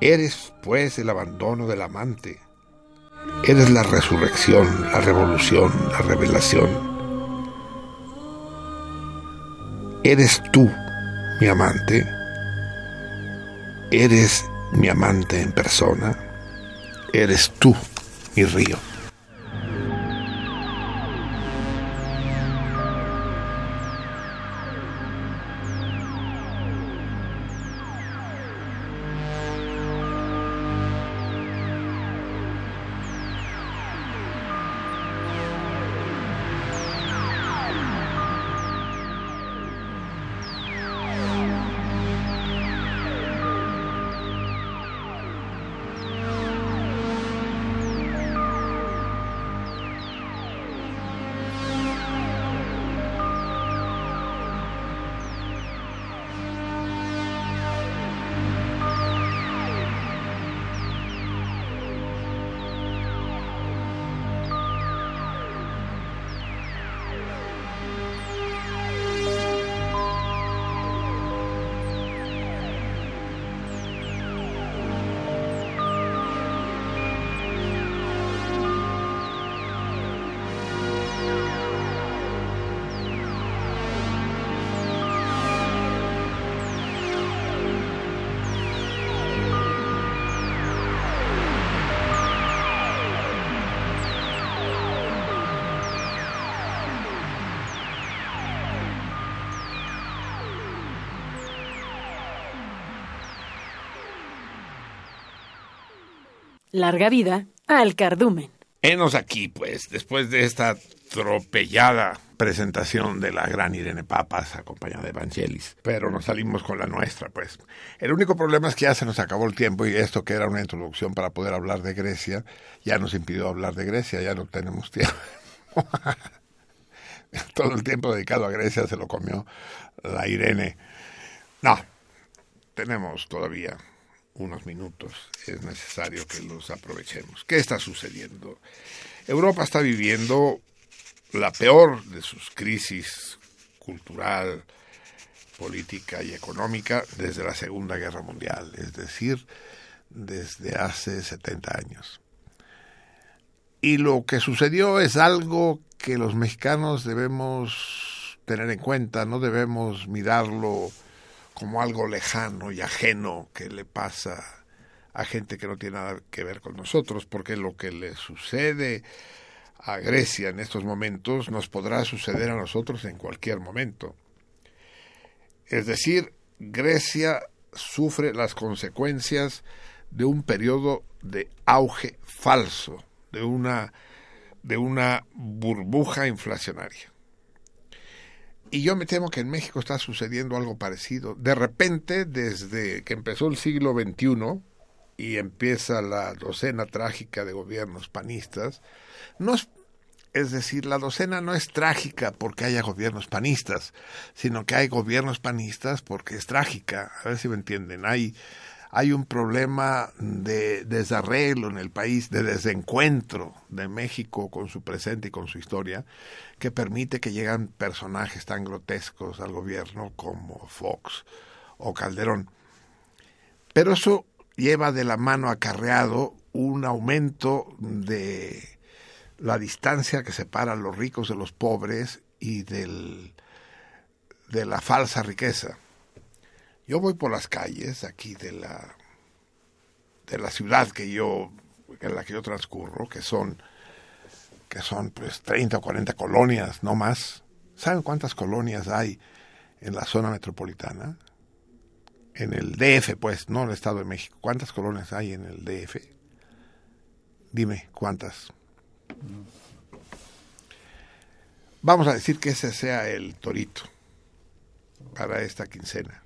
Eres, pues, el abandono del amante. Eres la resurrección, la revolución, la revelación. Eres tú, mi amante. Eres mi amante en persona. Eres tú, mi río. Larga vida al cardumen. Enos aquí, pues, después de esta atropellada presentación de la gran Irene Papas, acompañada de Evangelis. Pero nos salimos con la nuestra, pues. El único problema es que ya se nos acabó el tiempo y esto que era una introducción para poder hablar de Grecia, ya nos impidió hablar de Grecia, ya no tenemos tiempo. Todo el tiempo dedicado a Grecia se lo comió la Irene. No, tenemos todavía unos minutos, es necesario que los aprovechemos. ¿Qué está sucediendo? Europa está viviendo la peor de sus crisis cultural, política y económica desde la Segunda Guerra Mundial, es decir, desde hace 70 años. Y lo que sucedió es algo que los mexicanos debemos tener en cuenta, no debemos mirarlo como algo lejano y ajeno que le pasa a gente que no tiene nada que ver con nosotros, porque lo que le sucede a Grecia en estos momentos nos podrá suceder a nosotros en cualquier momento. Es decir, Grecia sufre las consecuencias de un periodo de auge falso, de una, de una burbuja inflacionaria. Y yo me temo que en México está sucediendo algo parecido. De repente, desde que empezó el siglo XXI, y empieza la docena trágica de gobiernos panistas, no es, es decir, la docena no es trágica porque haya gobiernos panistas, sino que hay gobiernos panistas porque es trágica. A ver si me entienden. Hay, hay un problema de desarreglo en el país, de desencuentro de México con su presente y con su historia, que permite que lleguen personajes tan grotescos al gobierno como Fox o Calderón. Pero eso lleva de la mano acarreado un aumento de la distancia que separa a los ricos de los pobres y del, de la falsa riqueza. Yo voy por las calles aquí de la de la ciudad que yo en la que yo transcurro, que son que son pues 30 o 40 colonias, no más. ¿Saben cuántas colonias hay en la zona metropolitana? en el DF, pues, no el Estado de México. ¿Cuántas colonias hay en el DF? Dime, ¿cuántas? Vamos a decir que ese sea el torito para esta quincena.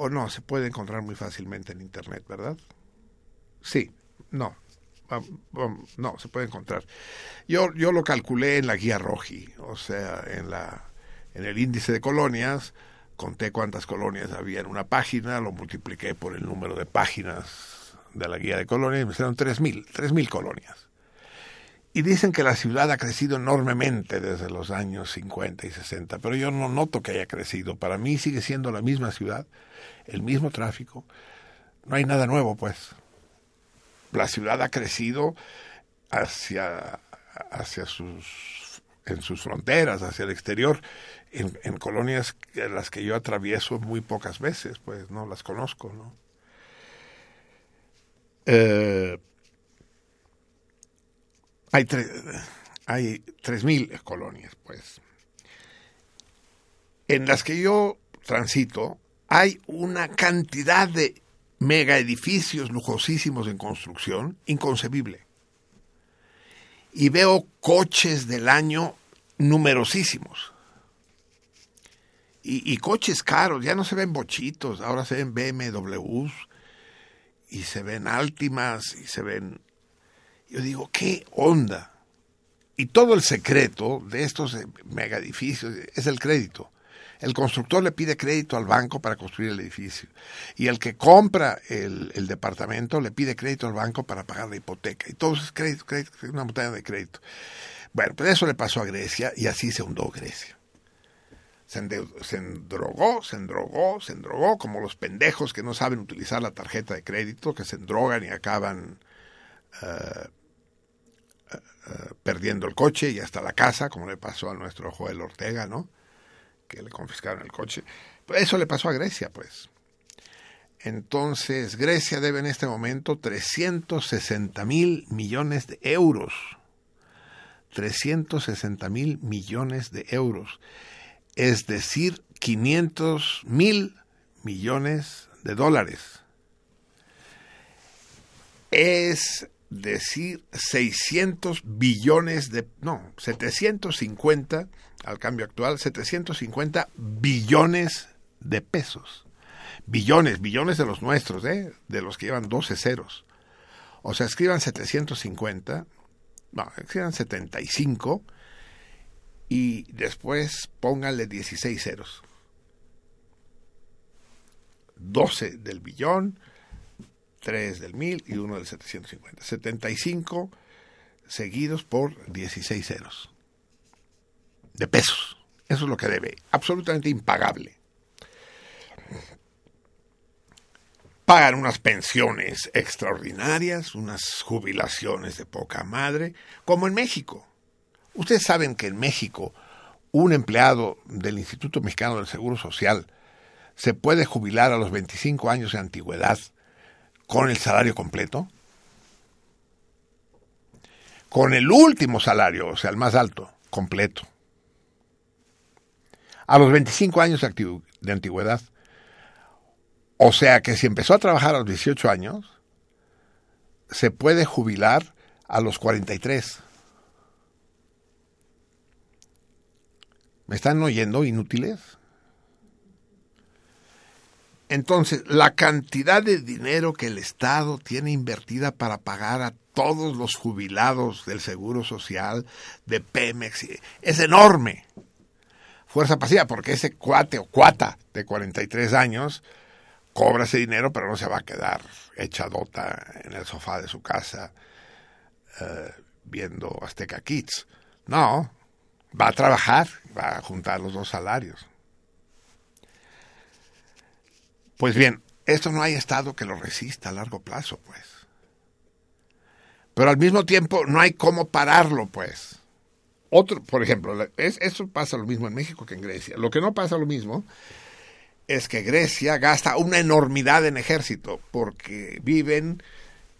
O no, se puede encontrar muy fácilmente en Internet, ¿verdad? Sí, no. No, se puede encontrar. Yo, yo lo calculé en la guía Roji, o sea, en, la, en el índice de colonias, conté cuántas colonias había en una página, lo multipliqué por el número de páginas de la guía de colonias y me salieron 3.000, 3.000 colonias. Y dicen que la ciudad ha crecido enormemente desde los años 50 y 60, pero yo no noto que haya crecido. Para mí sigue siendo la misma ciudad, el mismo tráfico. No hay nada nuevo, pues. La ciudad ha crecido hacia, hacia sus, en sus fronteras, hacia el exterior, en, colonias en las que yo atravieso muy pocas veces, pues no las conozco, ¿no? Eh, hay, hay 3.000 colonias, pues. En las que yo transito hay una cantidad de mega edificios lujosísimos en construcción inconcebible. Y veo coches del año numerosísimos y, coches caros, ya no se ven bochitos, ahora se ven BMWs y se ven Altimas y se ven... Yo digo, ¿qué onda? Y todo el secreto de estos mega edificios es el crédito. El constructor le pide crédito al banco para construir el edificio. Y el que compra el, departamento le pide crédito al banco para pagar la hipoteca. Y todo es crédito, crédito, una montaña de crédito. Bueno, pues eso le pasó a Grecia y así se hundó Grecia se, endrogó, se endrogó, se endrogó, como los pendejos que no saben utilizar la tarjeta de crédito, que se endrogan y acaban eh, perdiendo el coche y hasta la casa, como le pasó a nuestro Joel Ortega, ¿no? Que le confiscaron el coche. Pues eso le pasó a Grecia, pues. Entonces, Grecia debe en este momento 360 mil millones de euros. 360 mil millones de euros es decir, 500 mil millones de dólares. Es decir, 600 billones de, no, 750, al cambio actual, 750 billones de pesos. Billones, billones de los nuestros, ¿eh? de los que llevan 12 ceros. O sea, escriban 750, no, escriban 75 y después póngale 16 ceros. 12 del billón, 3 del mil y 1 del 750. 75 seguidos por 16 ceros. De pesos. Eso es lo que debe. Absolutamente impagable. Pagan unas pensiones extraordinarias, unas jubilaciones de poca madre, como en México. Ustedes saben que en México un empleado del Instituto Mexicano del Seguro Social se puede jubilar a los 25 años de antigüedad con el salario completo. Con el último salario, o sea, el más alto, completo. A los 25 años de antigüedad. O sea que si empezó a trabajar a los 18 años, se puede jubilar a los 43. ¿Me están oyendo, inútiles? Entonces, la cantidad de dinero que el Estado tiene invertida para pagar a todos los jubilados del Seguro Social, de Pemex, es enorme. Fuerza pasiva, porque ese cuate o cuata de 43 años cobra ese dinero, pero no se va a quedar echadota en el sofá de su casa eh, viendo Azteca Kids. No, va a trabajar, va a juntar los dos salarios. Pues bien, esto no hay Estado que lo resista a largo plazo, pues. Pero al mismo tiempo no hay cómo pararlo, pues. Otro, por ejemplo, es, eso pasa lo mismo en México que en Grecia. Lo que no pasa lo mismo es que Grecia gasta una enormidad en ejército porque viven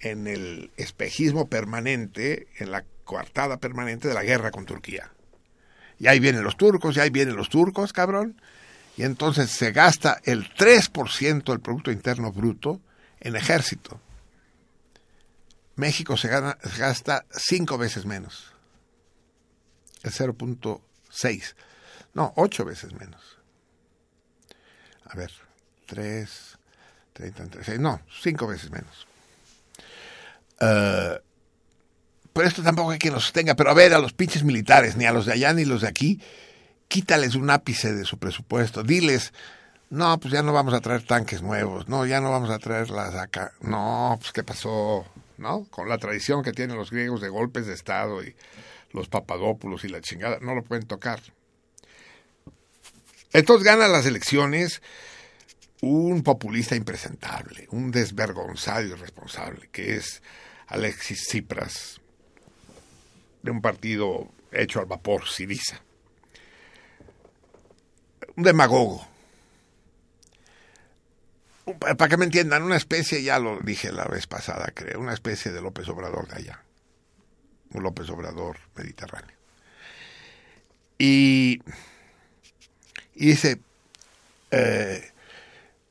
en el espejismo permanente, en la coartada permanente de la guerra con Turquía. Y ahí vienen los turcos, y ahí vienen los turcos, cabrón y entonces se gasta el 3% del Producto Interno Bruto en ejército. México se, gana, se gasta cinco veces menos, el 0.6, no, ocho veces menos. A ver, 3, 30, 36, no, cinco veces menos. Uh, pero esto tampoco hay quien lo sostenga, pero a ver, a los pinches militares, ni a los de allá ni los de aquí, quítales un ápice de su presupuesto, diles, no, pues ya no vamos a traer tanques nuevos, no, ya no vamos a traer las acá, no, pues qué pasó, ¿no? Con la tradición que tienen los griegos de golpes de Estado y los papadópulos y la chingada, no lo pueden tocar. Entonces gana las elecciones un populista impresentable, un desvergonzado irresponsable, que es Alexis Tsipras, de un partido hecho al vapor, Siriza un demagogo. Para que me entiendan, una especie, ya lo dije la vez pasada, creo, una especie de López Obrador de allá. Un López Obrador mediterráneo. Y, y dice, eh,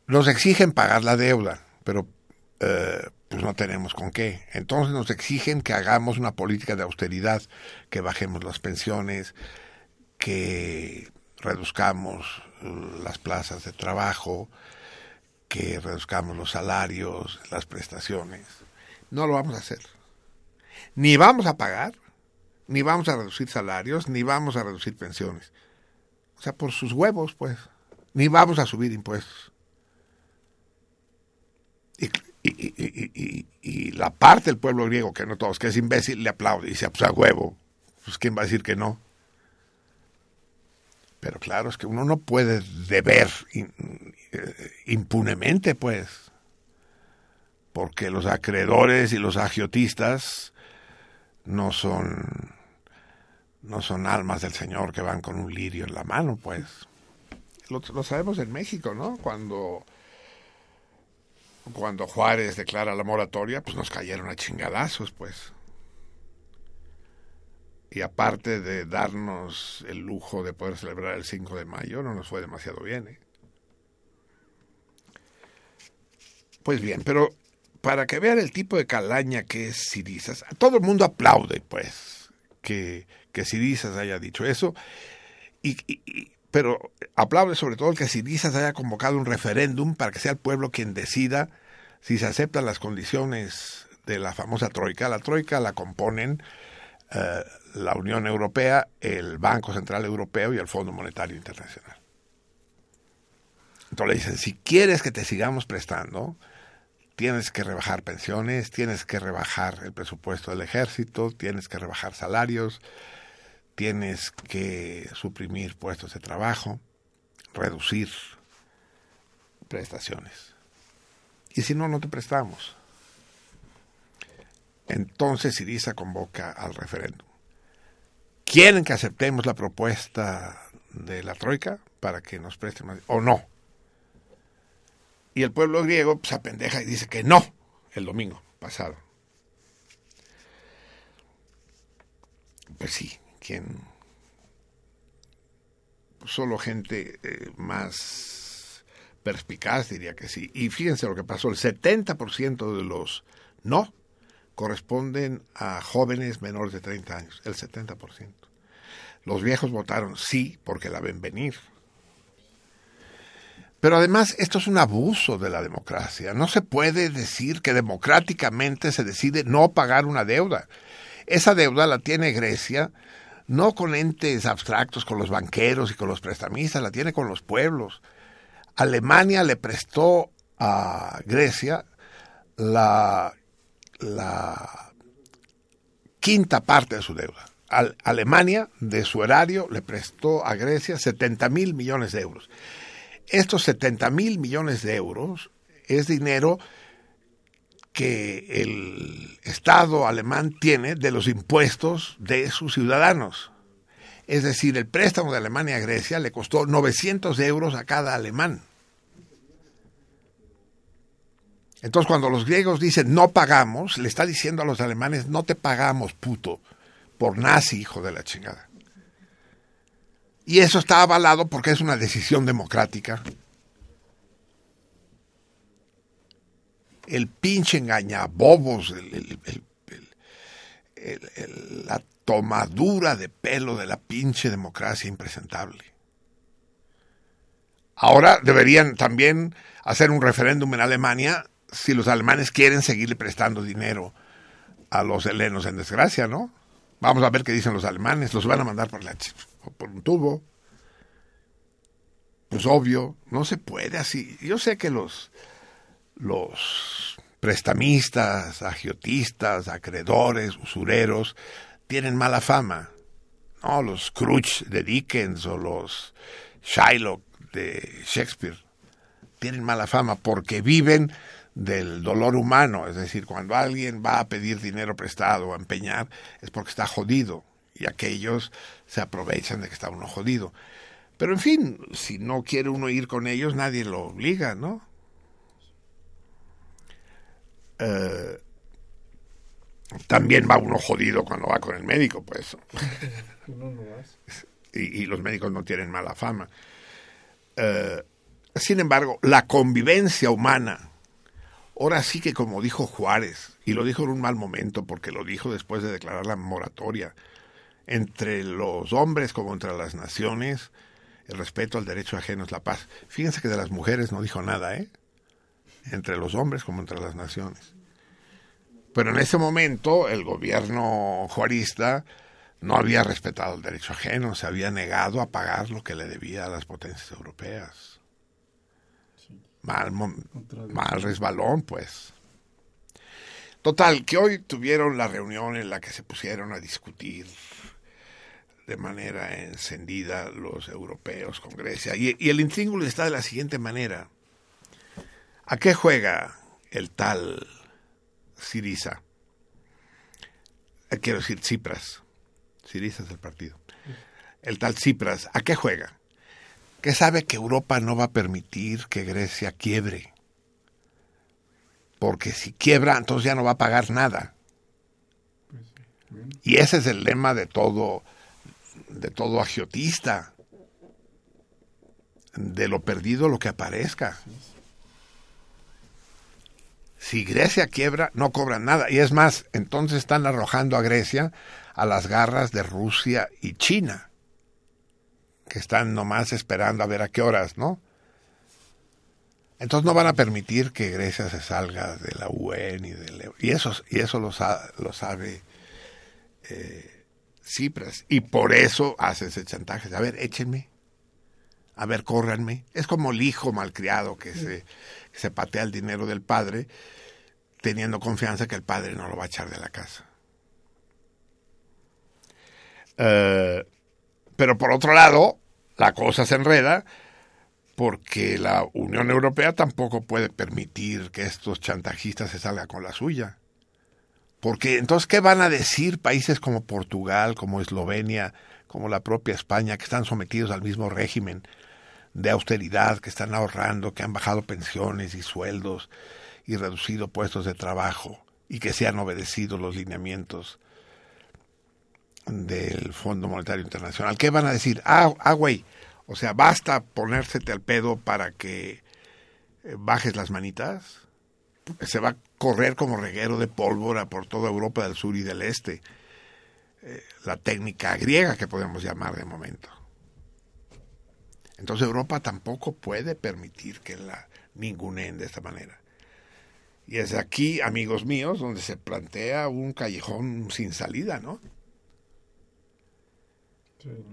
nos exigen pagar la deuda, pero eh, pues no tenemos con qué. Entonces nos exigen que hagamos una política de austeridad, que bajemos las pensiones, que reduzcamos eh, las plazas de trabajo, que reduzcamos los salarios, las prestaciones. No lo vamos a hacer. Ni vamos a pagar, ni vamos a reducir salarios, ni vamos a reducir pensiones. O sea, por sus huevos, pues. Ni vamos a subir impuestos. Y, y, la parte del pueblo griego, que no todos, que es imbécil, le aplaude y dice, pues a huevo. Pues quién va a decir que no. Pero claro, es que uno no puede deber eh, impunemente, pues, porque los acreedores y los agiotistas no son no son almas del Señor que van con un lirio en la mano, pues. Lo, sabemos en México, ¿no? Cuando cuando Juárez declara la moratoria, pues nos cayeron a chingadazos, pues y aparte de darnos el lujo de poder celebrar el 5 de mayo, no nos fue demasiado bien. ¿eh? Pues bien, pero para que vean el tipo de calaña que es Sirizas, todo el mundo aplaude, pues, que, que Sirizas haya dicho eso, y, pero aplaude sobre todo que Sirizas haya convocado un referéndum para que sea el pueblo quien decida si se aceptan las condiciones de la famosa troika. La troika la componen eh, la Unión Europea, el Banco Central Europeo y el Fondo Monetario Internacional. Entonces le dicen, si quieres que te sigamos prestando, tienes que rebajar pensiones, tienes que rebajar el presupuesto del ejército, tienes que rebajar salarios, tienes que suprimir puestos de trabajo, reducir prestaciones. Y si no, no te prestamos. Entonces Siriza convoca al referéndum. ¿Quieren que aceptemos la propuesta de la Troika para que nos presten más? ¿O no? Y el pueblo griego se apendeja y dice que no el domingo pasado. Pues sí, ¿quién? Solo gente eh, más perspicaz diría que sí. Y fíjense lo que pasó, el 70% de los no corresponden a jóvenes menores de 30 años, el 70%. Los viejos votaron sí porque la ven venir. Pero además esto es un abuso de la democracia. No se puede decir que democráticamente se decide no pagar una deuda. Esa deuda la tiene Grecia no con entes abstractos, con los banqueros y con los prestamistas, la tiene con los pueblos. Alemania le prestó a Grecia la, la quinta parte de su deuda. Alemania, de su erario, le prestó a Grecia 70 mil millones de euros. Estos 70 mil millones de euros es dinero que el Estado alemán tiene de los impuestos de sus ciudadanos. Es decir, el préstamo de Alemania a Grecia le costó 900 euros a cada alemán. Entonces, cuando los griegos dicen no pagamos, le está diciendo a los alemanes no te pagamos, puto, por nazi, hijo de la chingada. Y eso está avalado porque es una decisión democrática. El pinche engañabobos, el, la tomadura de pelo de la pinche democracia impresentable. Ahora deberían también hacer un referéndum en Alemania si los alemanes quieren seguirle prestando dinero a los helenos en desgracia, ¿no? Vamos a ver qué dicen los alemanes. Los van a mandar por, la, por un tubo. Pues obvio, no se puede así. Yo sé que los, los prestamistas, agiotistas, acreedores, usureros, tienen mala fama. No, los Scrooge de Dickens o los Shylock de Shakespeare tienen mala fama porque viven del dolor humano, es decir, cuando alguien va a pedir dinero prestado o a empeñar es porque está jodido y aquellos se aprovechan de que está uno jodido. Pero en fin, si no quiere uno ir con ellos, nadie lo obliga, ¿no? Eh, también va uno jodido cuando va con el médico, pues. y, y, los médicos no tienen mala fama. Eh, sin embargo, la convivencia humana Ahora sí que como dijo Juárez, y lo dijo en un mal momento porque lo dijo después de declarar la moratoria, entre los hombres como entre las naciones, el respeto al derecho ajeno es la paz. Fíjense que de las mujeres no dijo nada, ¿eh? Entre los hombres como entre las naciones. Pero en ese momento el gobierno juarista no había respetado el derecho ajeno, se había negado a pagar lo que le debía a las potencias europeas mal, mal resbalón, pues. Total, que hoy tuvieron la reunión en la que se pusieron a discutir de manera encendida los europeos con Grecia. Y, el intríngulo está de la siguiente manera. ¿A qué juega el tal Siriza? Eh, quiero decir Tsipras. Siriza es el partido. El tal Tsipras, ¿a qué juega? Que sabe que Europa no va a permitir que Grecia quiebre. Porque si quiebra, entonces ya no va a pagar nada. Y ese es el lema de todo, de todo agiotista. De lo perdido lo que aparezca. Si Grecia quiebra, no cobran nada. Y es más, entonces están arrojando a Grecia a las garras de Rusia y China que están nomás esperando a ver a qué horas, ¿no? Entonces no van a permitir que Grecia se salga de la UE ni del y eso y eso lo, sabe eh, Cipras y por eso hace ese chantaje. A ver, échenme, a ver, córranme. Es como el hijo malcriado que se, se patea el dinero del padre teniendo confianza que el padre no lo va a echar de la casa. Eh, pero por otro lado, la cosa se enreda porque la Unión Europea tampoco puede permitir que estos chantajistas se salgan con la suya. Porque entonces, ¿qué van a decir países como Portugal, como Eslovenia, como la propia España, que están sometidos al mismo régimen de austeridad, que están ahorrando, que han bajado pensiones y sueldos y reducido puestos de trabajo y que se han obedecido los lineamientos del Fondo Monetario Internacional. ¿Qué van a decir? Ah, ah, güey, o sea, basta ponérsete al pedo para que eh, bajes las manitas. Se va a correr como reguero de pólvora por toda Europa del sur y del este. Eh, la técnica griega que podemos llamar de momento. Entonces Europa tampoco puede permitir que la ninguneen de esta manera. Y es aquí, amigos míos, donde se plantea un callejón sin salida, ¿no?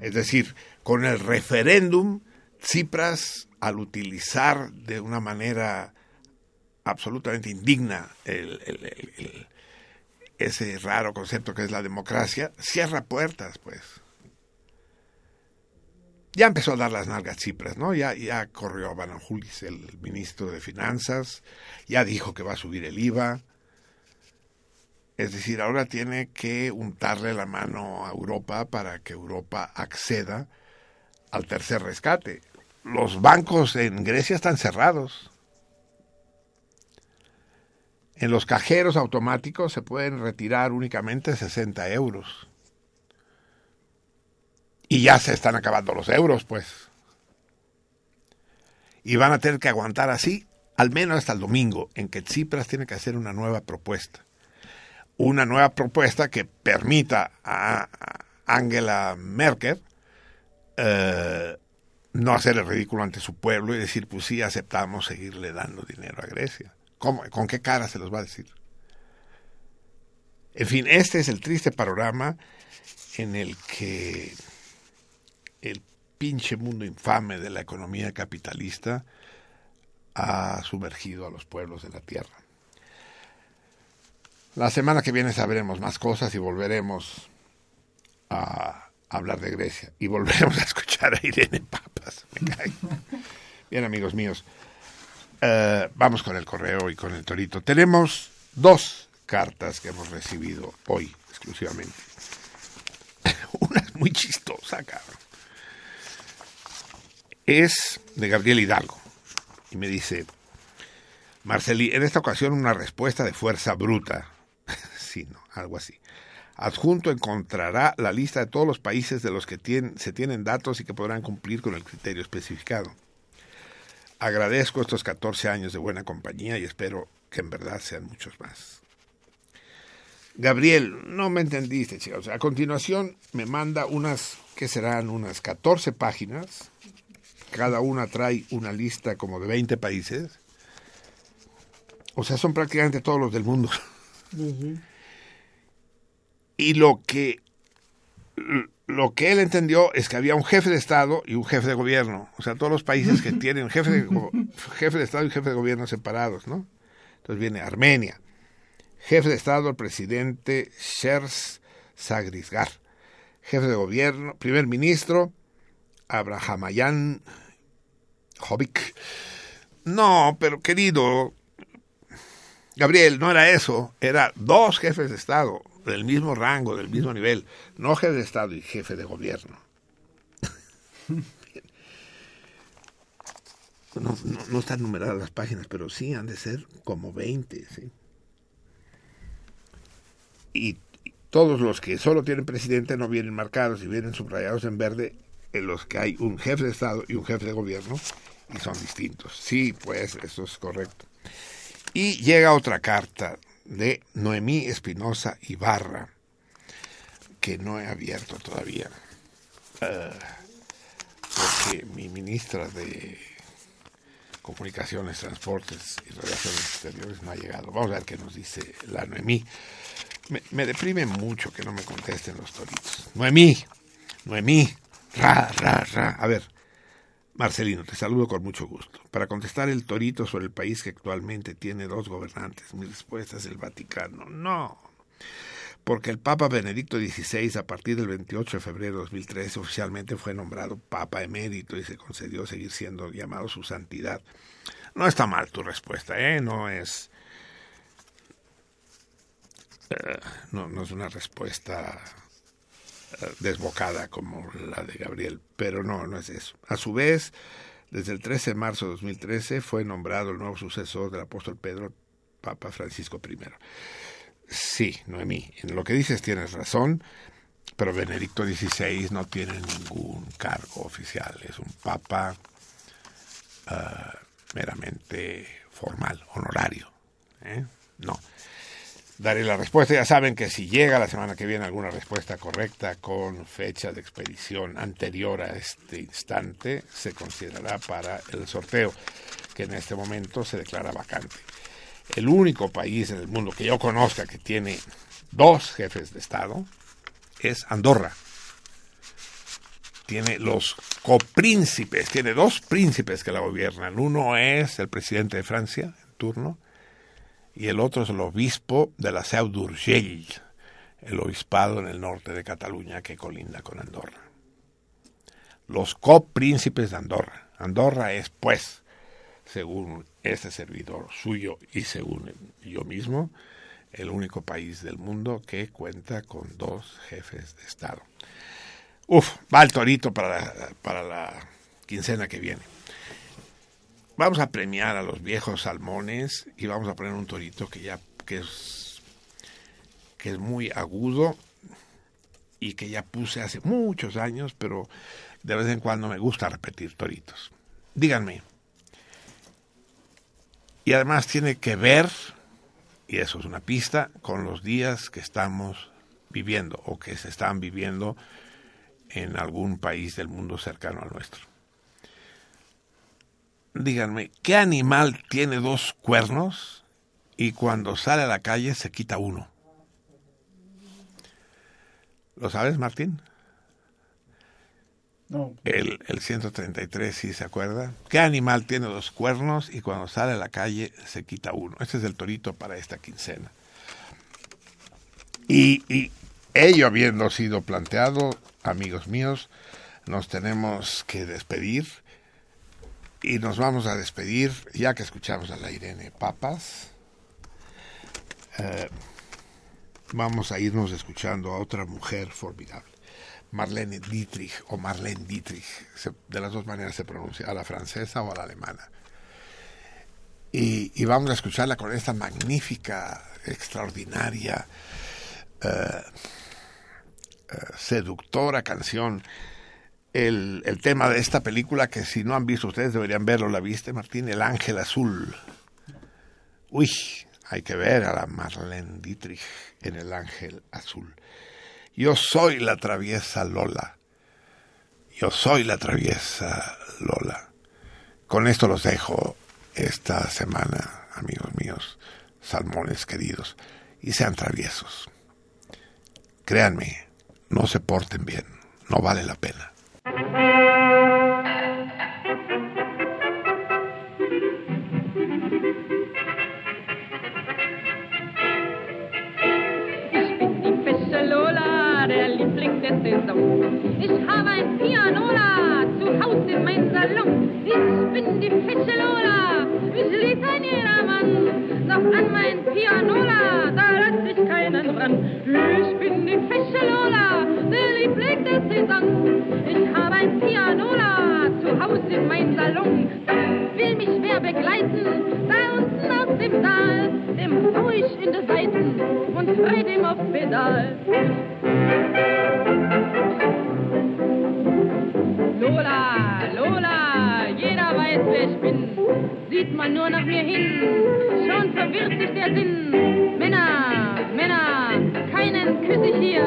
Es decir, con el referéndum, Tsipras, al utilizar de una manera absolutamente indigna ese raro concepto que es la democracia, cierra puertas, pues. Ya empezó a dar las nalgas Tsipras, ¿no? Ya, ya corrió a Bananjulis, el ministro de Finanzas, ya dijo que va a subir el IVA, es decir, ahora tiene que untarle la mano a Europa para que Europa acceda al tercer rescate. Los bancos en Grecia están cerrados. En los cajeros automáticos se pueden retirar únicamente 60 euros. Y ya se están acabando los euros, pues. Y van a tener que aguantar así al menos hasta el domingo, en que Tsipras tiene que hacer una nueva propuesta una nueva propuesta que permita a Angela Merkel eh, no hacer el ridículo ante su pueblo y decir, pues sí, aceptamos seguirle dando dinero a Grecia. ¿Cómo? ¿Con qué cara se los va a decir? En fin, este es el triste panorama en el que el pinche mundo infame de la economía capitalista ha sumergido a los pueblos de la tierra. La semana que viene sabremos más cosas y volveremos a hablar de Grecia y volveremos a escuchar a Irene Papas. Bien, amigos míos, eh, vamos con el correo y con el torito. Tenemos dos cartas que hemos recibido hoy exclusivamente. Una es muy chistosa, cabrón. Es de Gabriel Hidalgo y me dice, Marceli, en esta ocasión una respuesta de fuerza bruta algo así. Adjunto encontrará la lista de todos los países de los que se tienen datos y que podrán cumplir con el criterio especificado. Agradezco estos 14 años de buena compañía y espero que en verdad sean muchos más. Gabriel, no me entendiste, chicos. A continuación me manda unas, que serán unas 14 páginas. Cada una trae una lista como de 20 países. O sea, son prácticamente todos los del mundo. Y lo que, lo que él entendió es que había un jefe de Estado y un jefe de gobierno. O sea, todos los países que tienen jefe de, jefe de Estado y jefe de gobierno separados, ¿no? Entonces viene Armenia. Jefe de Estado, el presidente Shers Sagrisgar. Jefe de gobierno, primer ministro, Abrahamayan Jovic. No, pero querido, Gabriel, no era eso, era dos jefes de Estado del mismo rango, del mismo nivel, no jefe de Estado y jefe de gobierno. No, están numeradas las páginas, pero sí han de ser como 20. ¿sí? Y todos los que solo tienen presidente no vienen marcados y vienen subrayados en verde, en los que hay un jefe de Estado y un jefe de gobierno, y son distintos. Sí, pues eso es correcto. Y llega otra carta de Noemí Espinosa Ibarra, que no he abierto todavía, eh, porque mi ministra de Comunicaciones, Transportes y Relaciones Exteriores no ha llegado. Vamos a ver qué nos dice la Noemí. Me, me deprime mucho que no me contesten los toritos. Noemí, Noemí, ra, ra, ra. A ver, Marcelino, te saludo con mucho gusto. Para contestar el torito sobre el país que actualmente tiene dos gobernantes, mi respuesta es el Vaticano. No, porque el Papa Benedicto XVI, a partir del 28 de febrero de 2013, oficialmente fue nombrado Papa emérito y se concedió seguir siendo llamado su santidad. No está mal tu respuesta, ¿eh? No es... Eh, no, no es una respuesta desbocada como la de Gabriel, pero no, no es eso. A su vez, desde el 13 de marzo de 2013 fue nombrado el nuevo sucesor del apóstol Pedro, Papa Francisco I. Sí, Noemí, en lo que dices tienes razón, pero Benedicto XVI no tiene ningún cargo oficial, es un papa ah, meramente formal, honorario. ¿eh? No. Daré la respuesta. Ya saben que si llega la semana que viene alguna respuesta correcta con fecha de expedición anterior a este instante, se considerará para el sorteo, que en este momento se declara vacante. El único país en el mundo que yo conozca que tiene dos jefes de Estado es Andorra. Tiene los copríncipes, tiene dos príncipes que la gobiernan. Uno es el presidente de Francia, en turno, y el otro es el obispo de la Seu d'Urgell, el obispado en el norte de Cataluña que colinda con Andorra. Los copríncipes de Andorra. Andorra es, pues, según este servidor suyo y según yo mismo, el único país del mundo que cuenta con dos jefes de Estado. Uf, va el torito para para la quincena que viene. Vamos a premiar a los viejos salmones y vamos a poner un torito que ya que es que es muy agudo y que ya puse hace muchos años, pero de vez en cuando me gusta repetir toritos. Díganme. Y además tiene que ver, y eso es una pista, con los días que estamos viviendo o que se están viviendo en algún país del mundo cercano al nuestro. Díganme, ¿qué animal tiene dos cuernos y cuando sale a la calle se quita uno? ¿Lo sabes, Martín? No, El, el 133, si se acuerda. ¿Qué animal tiene dos cuernos y cuando sale a la calle se quita uno? Este es el torito para esta quincena. Y, y ello habiendo sido planteado, amigos míos, nos tenemos que despedir. Y nos vamos a despedir, ya que escuchamos a la Irene Papas. eh, vamos a irnos escuchando a otra mujer formidable. Marlene Dietrich o Marlene Dietrich, de las dos maneras se pronuncia, a la francesa o a la alemana. Y, y vamos a escucharla con esta magnífica, extraordinaria, eh, eh, seductora canción. El, tema de esta película, que si no han visto ustedes deberían verlo, ¿la viste, Martín? El Ángel Azul. Uy, hay que ver a la Marlene Dietrich en El Ángel Azul. Yo soy la traviesa Lola. Yo soy la traviesa Lola. Con esto los dejo esta semana, amigos míos, salmones queridos, y sean traviesos. Créanme, no se porten bien, no vale la pena. Ich bin die feste Lola, der Liebling der Saison. Ich habe ein Pianola, zu Hause in meinem Salon. Ich bin die Fische Lola, wie ein Litanierer Mann. Doch an mein Pianola, da lass ich keinen ran. Ich bin die Fische Lola, der Liebling der Saison. Ich habe ein Pianola zu Hause in meinem Salon. Will mich wer begleiten, da unten aus dem Saal, dem hau ich in die Seiten und dreht ihm auf Pedal. Lola, Lola, jeder weiß, wer ich bin. Sieht man nur nach mir hin, schon verwirrt sich der Sinn. Männer, keinen küsse ich hier.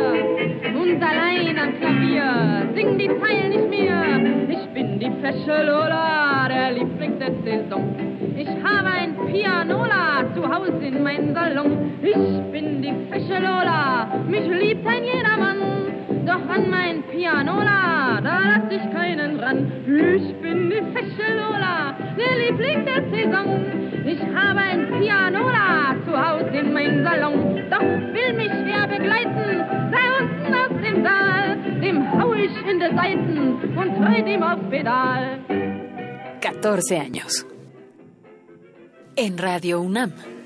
Und allein am Klavier singen die Zeilen nicht mehr. Ich bin die fesche Lola, der Liebling der Saison. Ich habe ein Pianola zu Hause in meinem Salon. Ich bin die fesche Lola, mich liebt ein jedermann. Doch an mein Pianola, da lass ich keinen ran. Ich bin die fesche Lola, der Liebling der Saison. Ich habe ein Pianola Hause in meinem Salon. Doch will mich wer begleiten, da unten aus dem Saal, dem hau ich in die Seiten und treut ihm auf Pedal. 14 años. En Radio UNAM.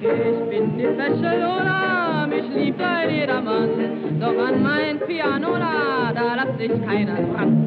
Ich bin die fesche Lola, mich liebt ein jedermann. Doch an mein Pianola, da lässt sich keiner dran.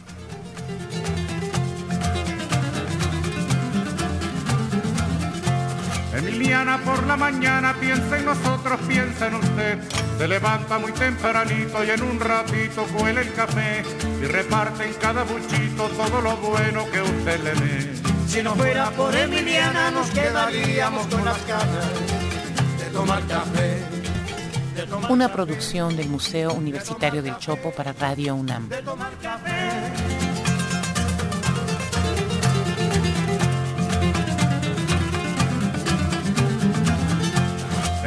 Emiliana por la mañana piensa en nosotros, piensa en usted. Se levanta muy tempranito y en un ratito cuela el café y reparte en cada buchito todo lo bueno que usted le dé. Si no fuera por Emiliana nos quedaríamos con las ganas de tomar café, de tomar Una producción del Museo Universitario del Chopo para Radio UNAM.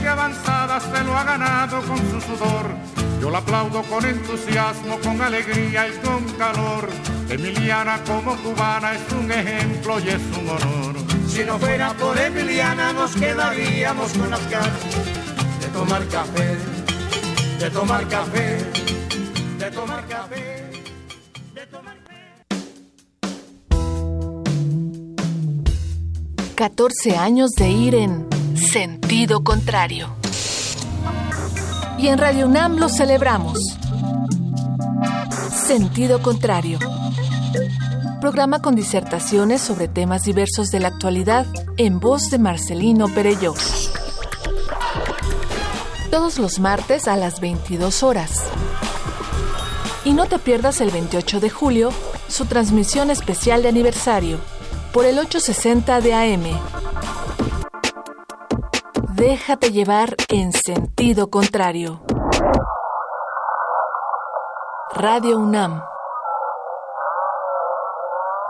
de avanzada, se lo ha ganado con su sudor. Yo la aplaudo con entusiasmo, con alegría y con calor. Emiliana como cubana es un ejemplo y es un honor. Si no fuera por Emiliana nos quedaríamos con las ganas de tomar café, de tomar café, de tomar café, de tomar café. 14 años de ir en sentido contrario. Y en Radio UNAM lo celebramos. Sentido contrario. Programa con disertaciones sobre temas diversos de la actualidad en voz de Marcelino Perelló. Todos los martes a las 22 horas. Y no te pierdas el 28 de julio su transmisión especial de aniversario por el 860 de AM. Déjate llevar en sentido contrario. Radio UNAM.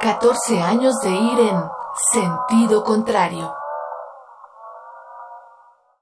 14 años de ir en sentido contrario.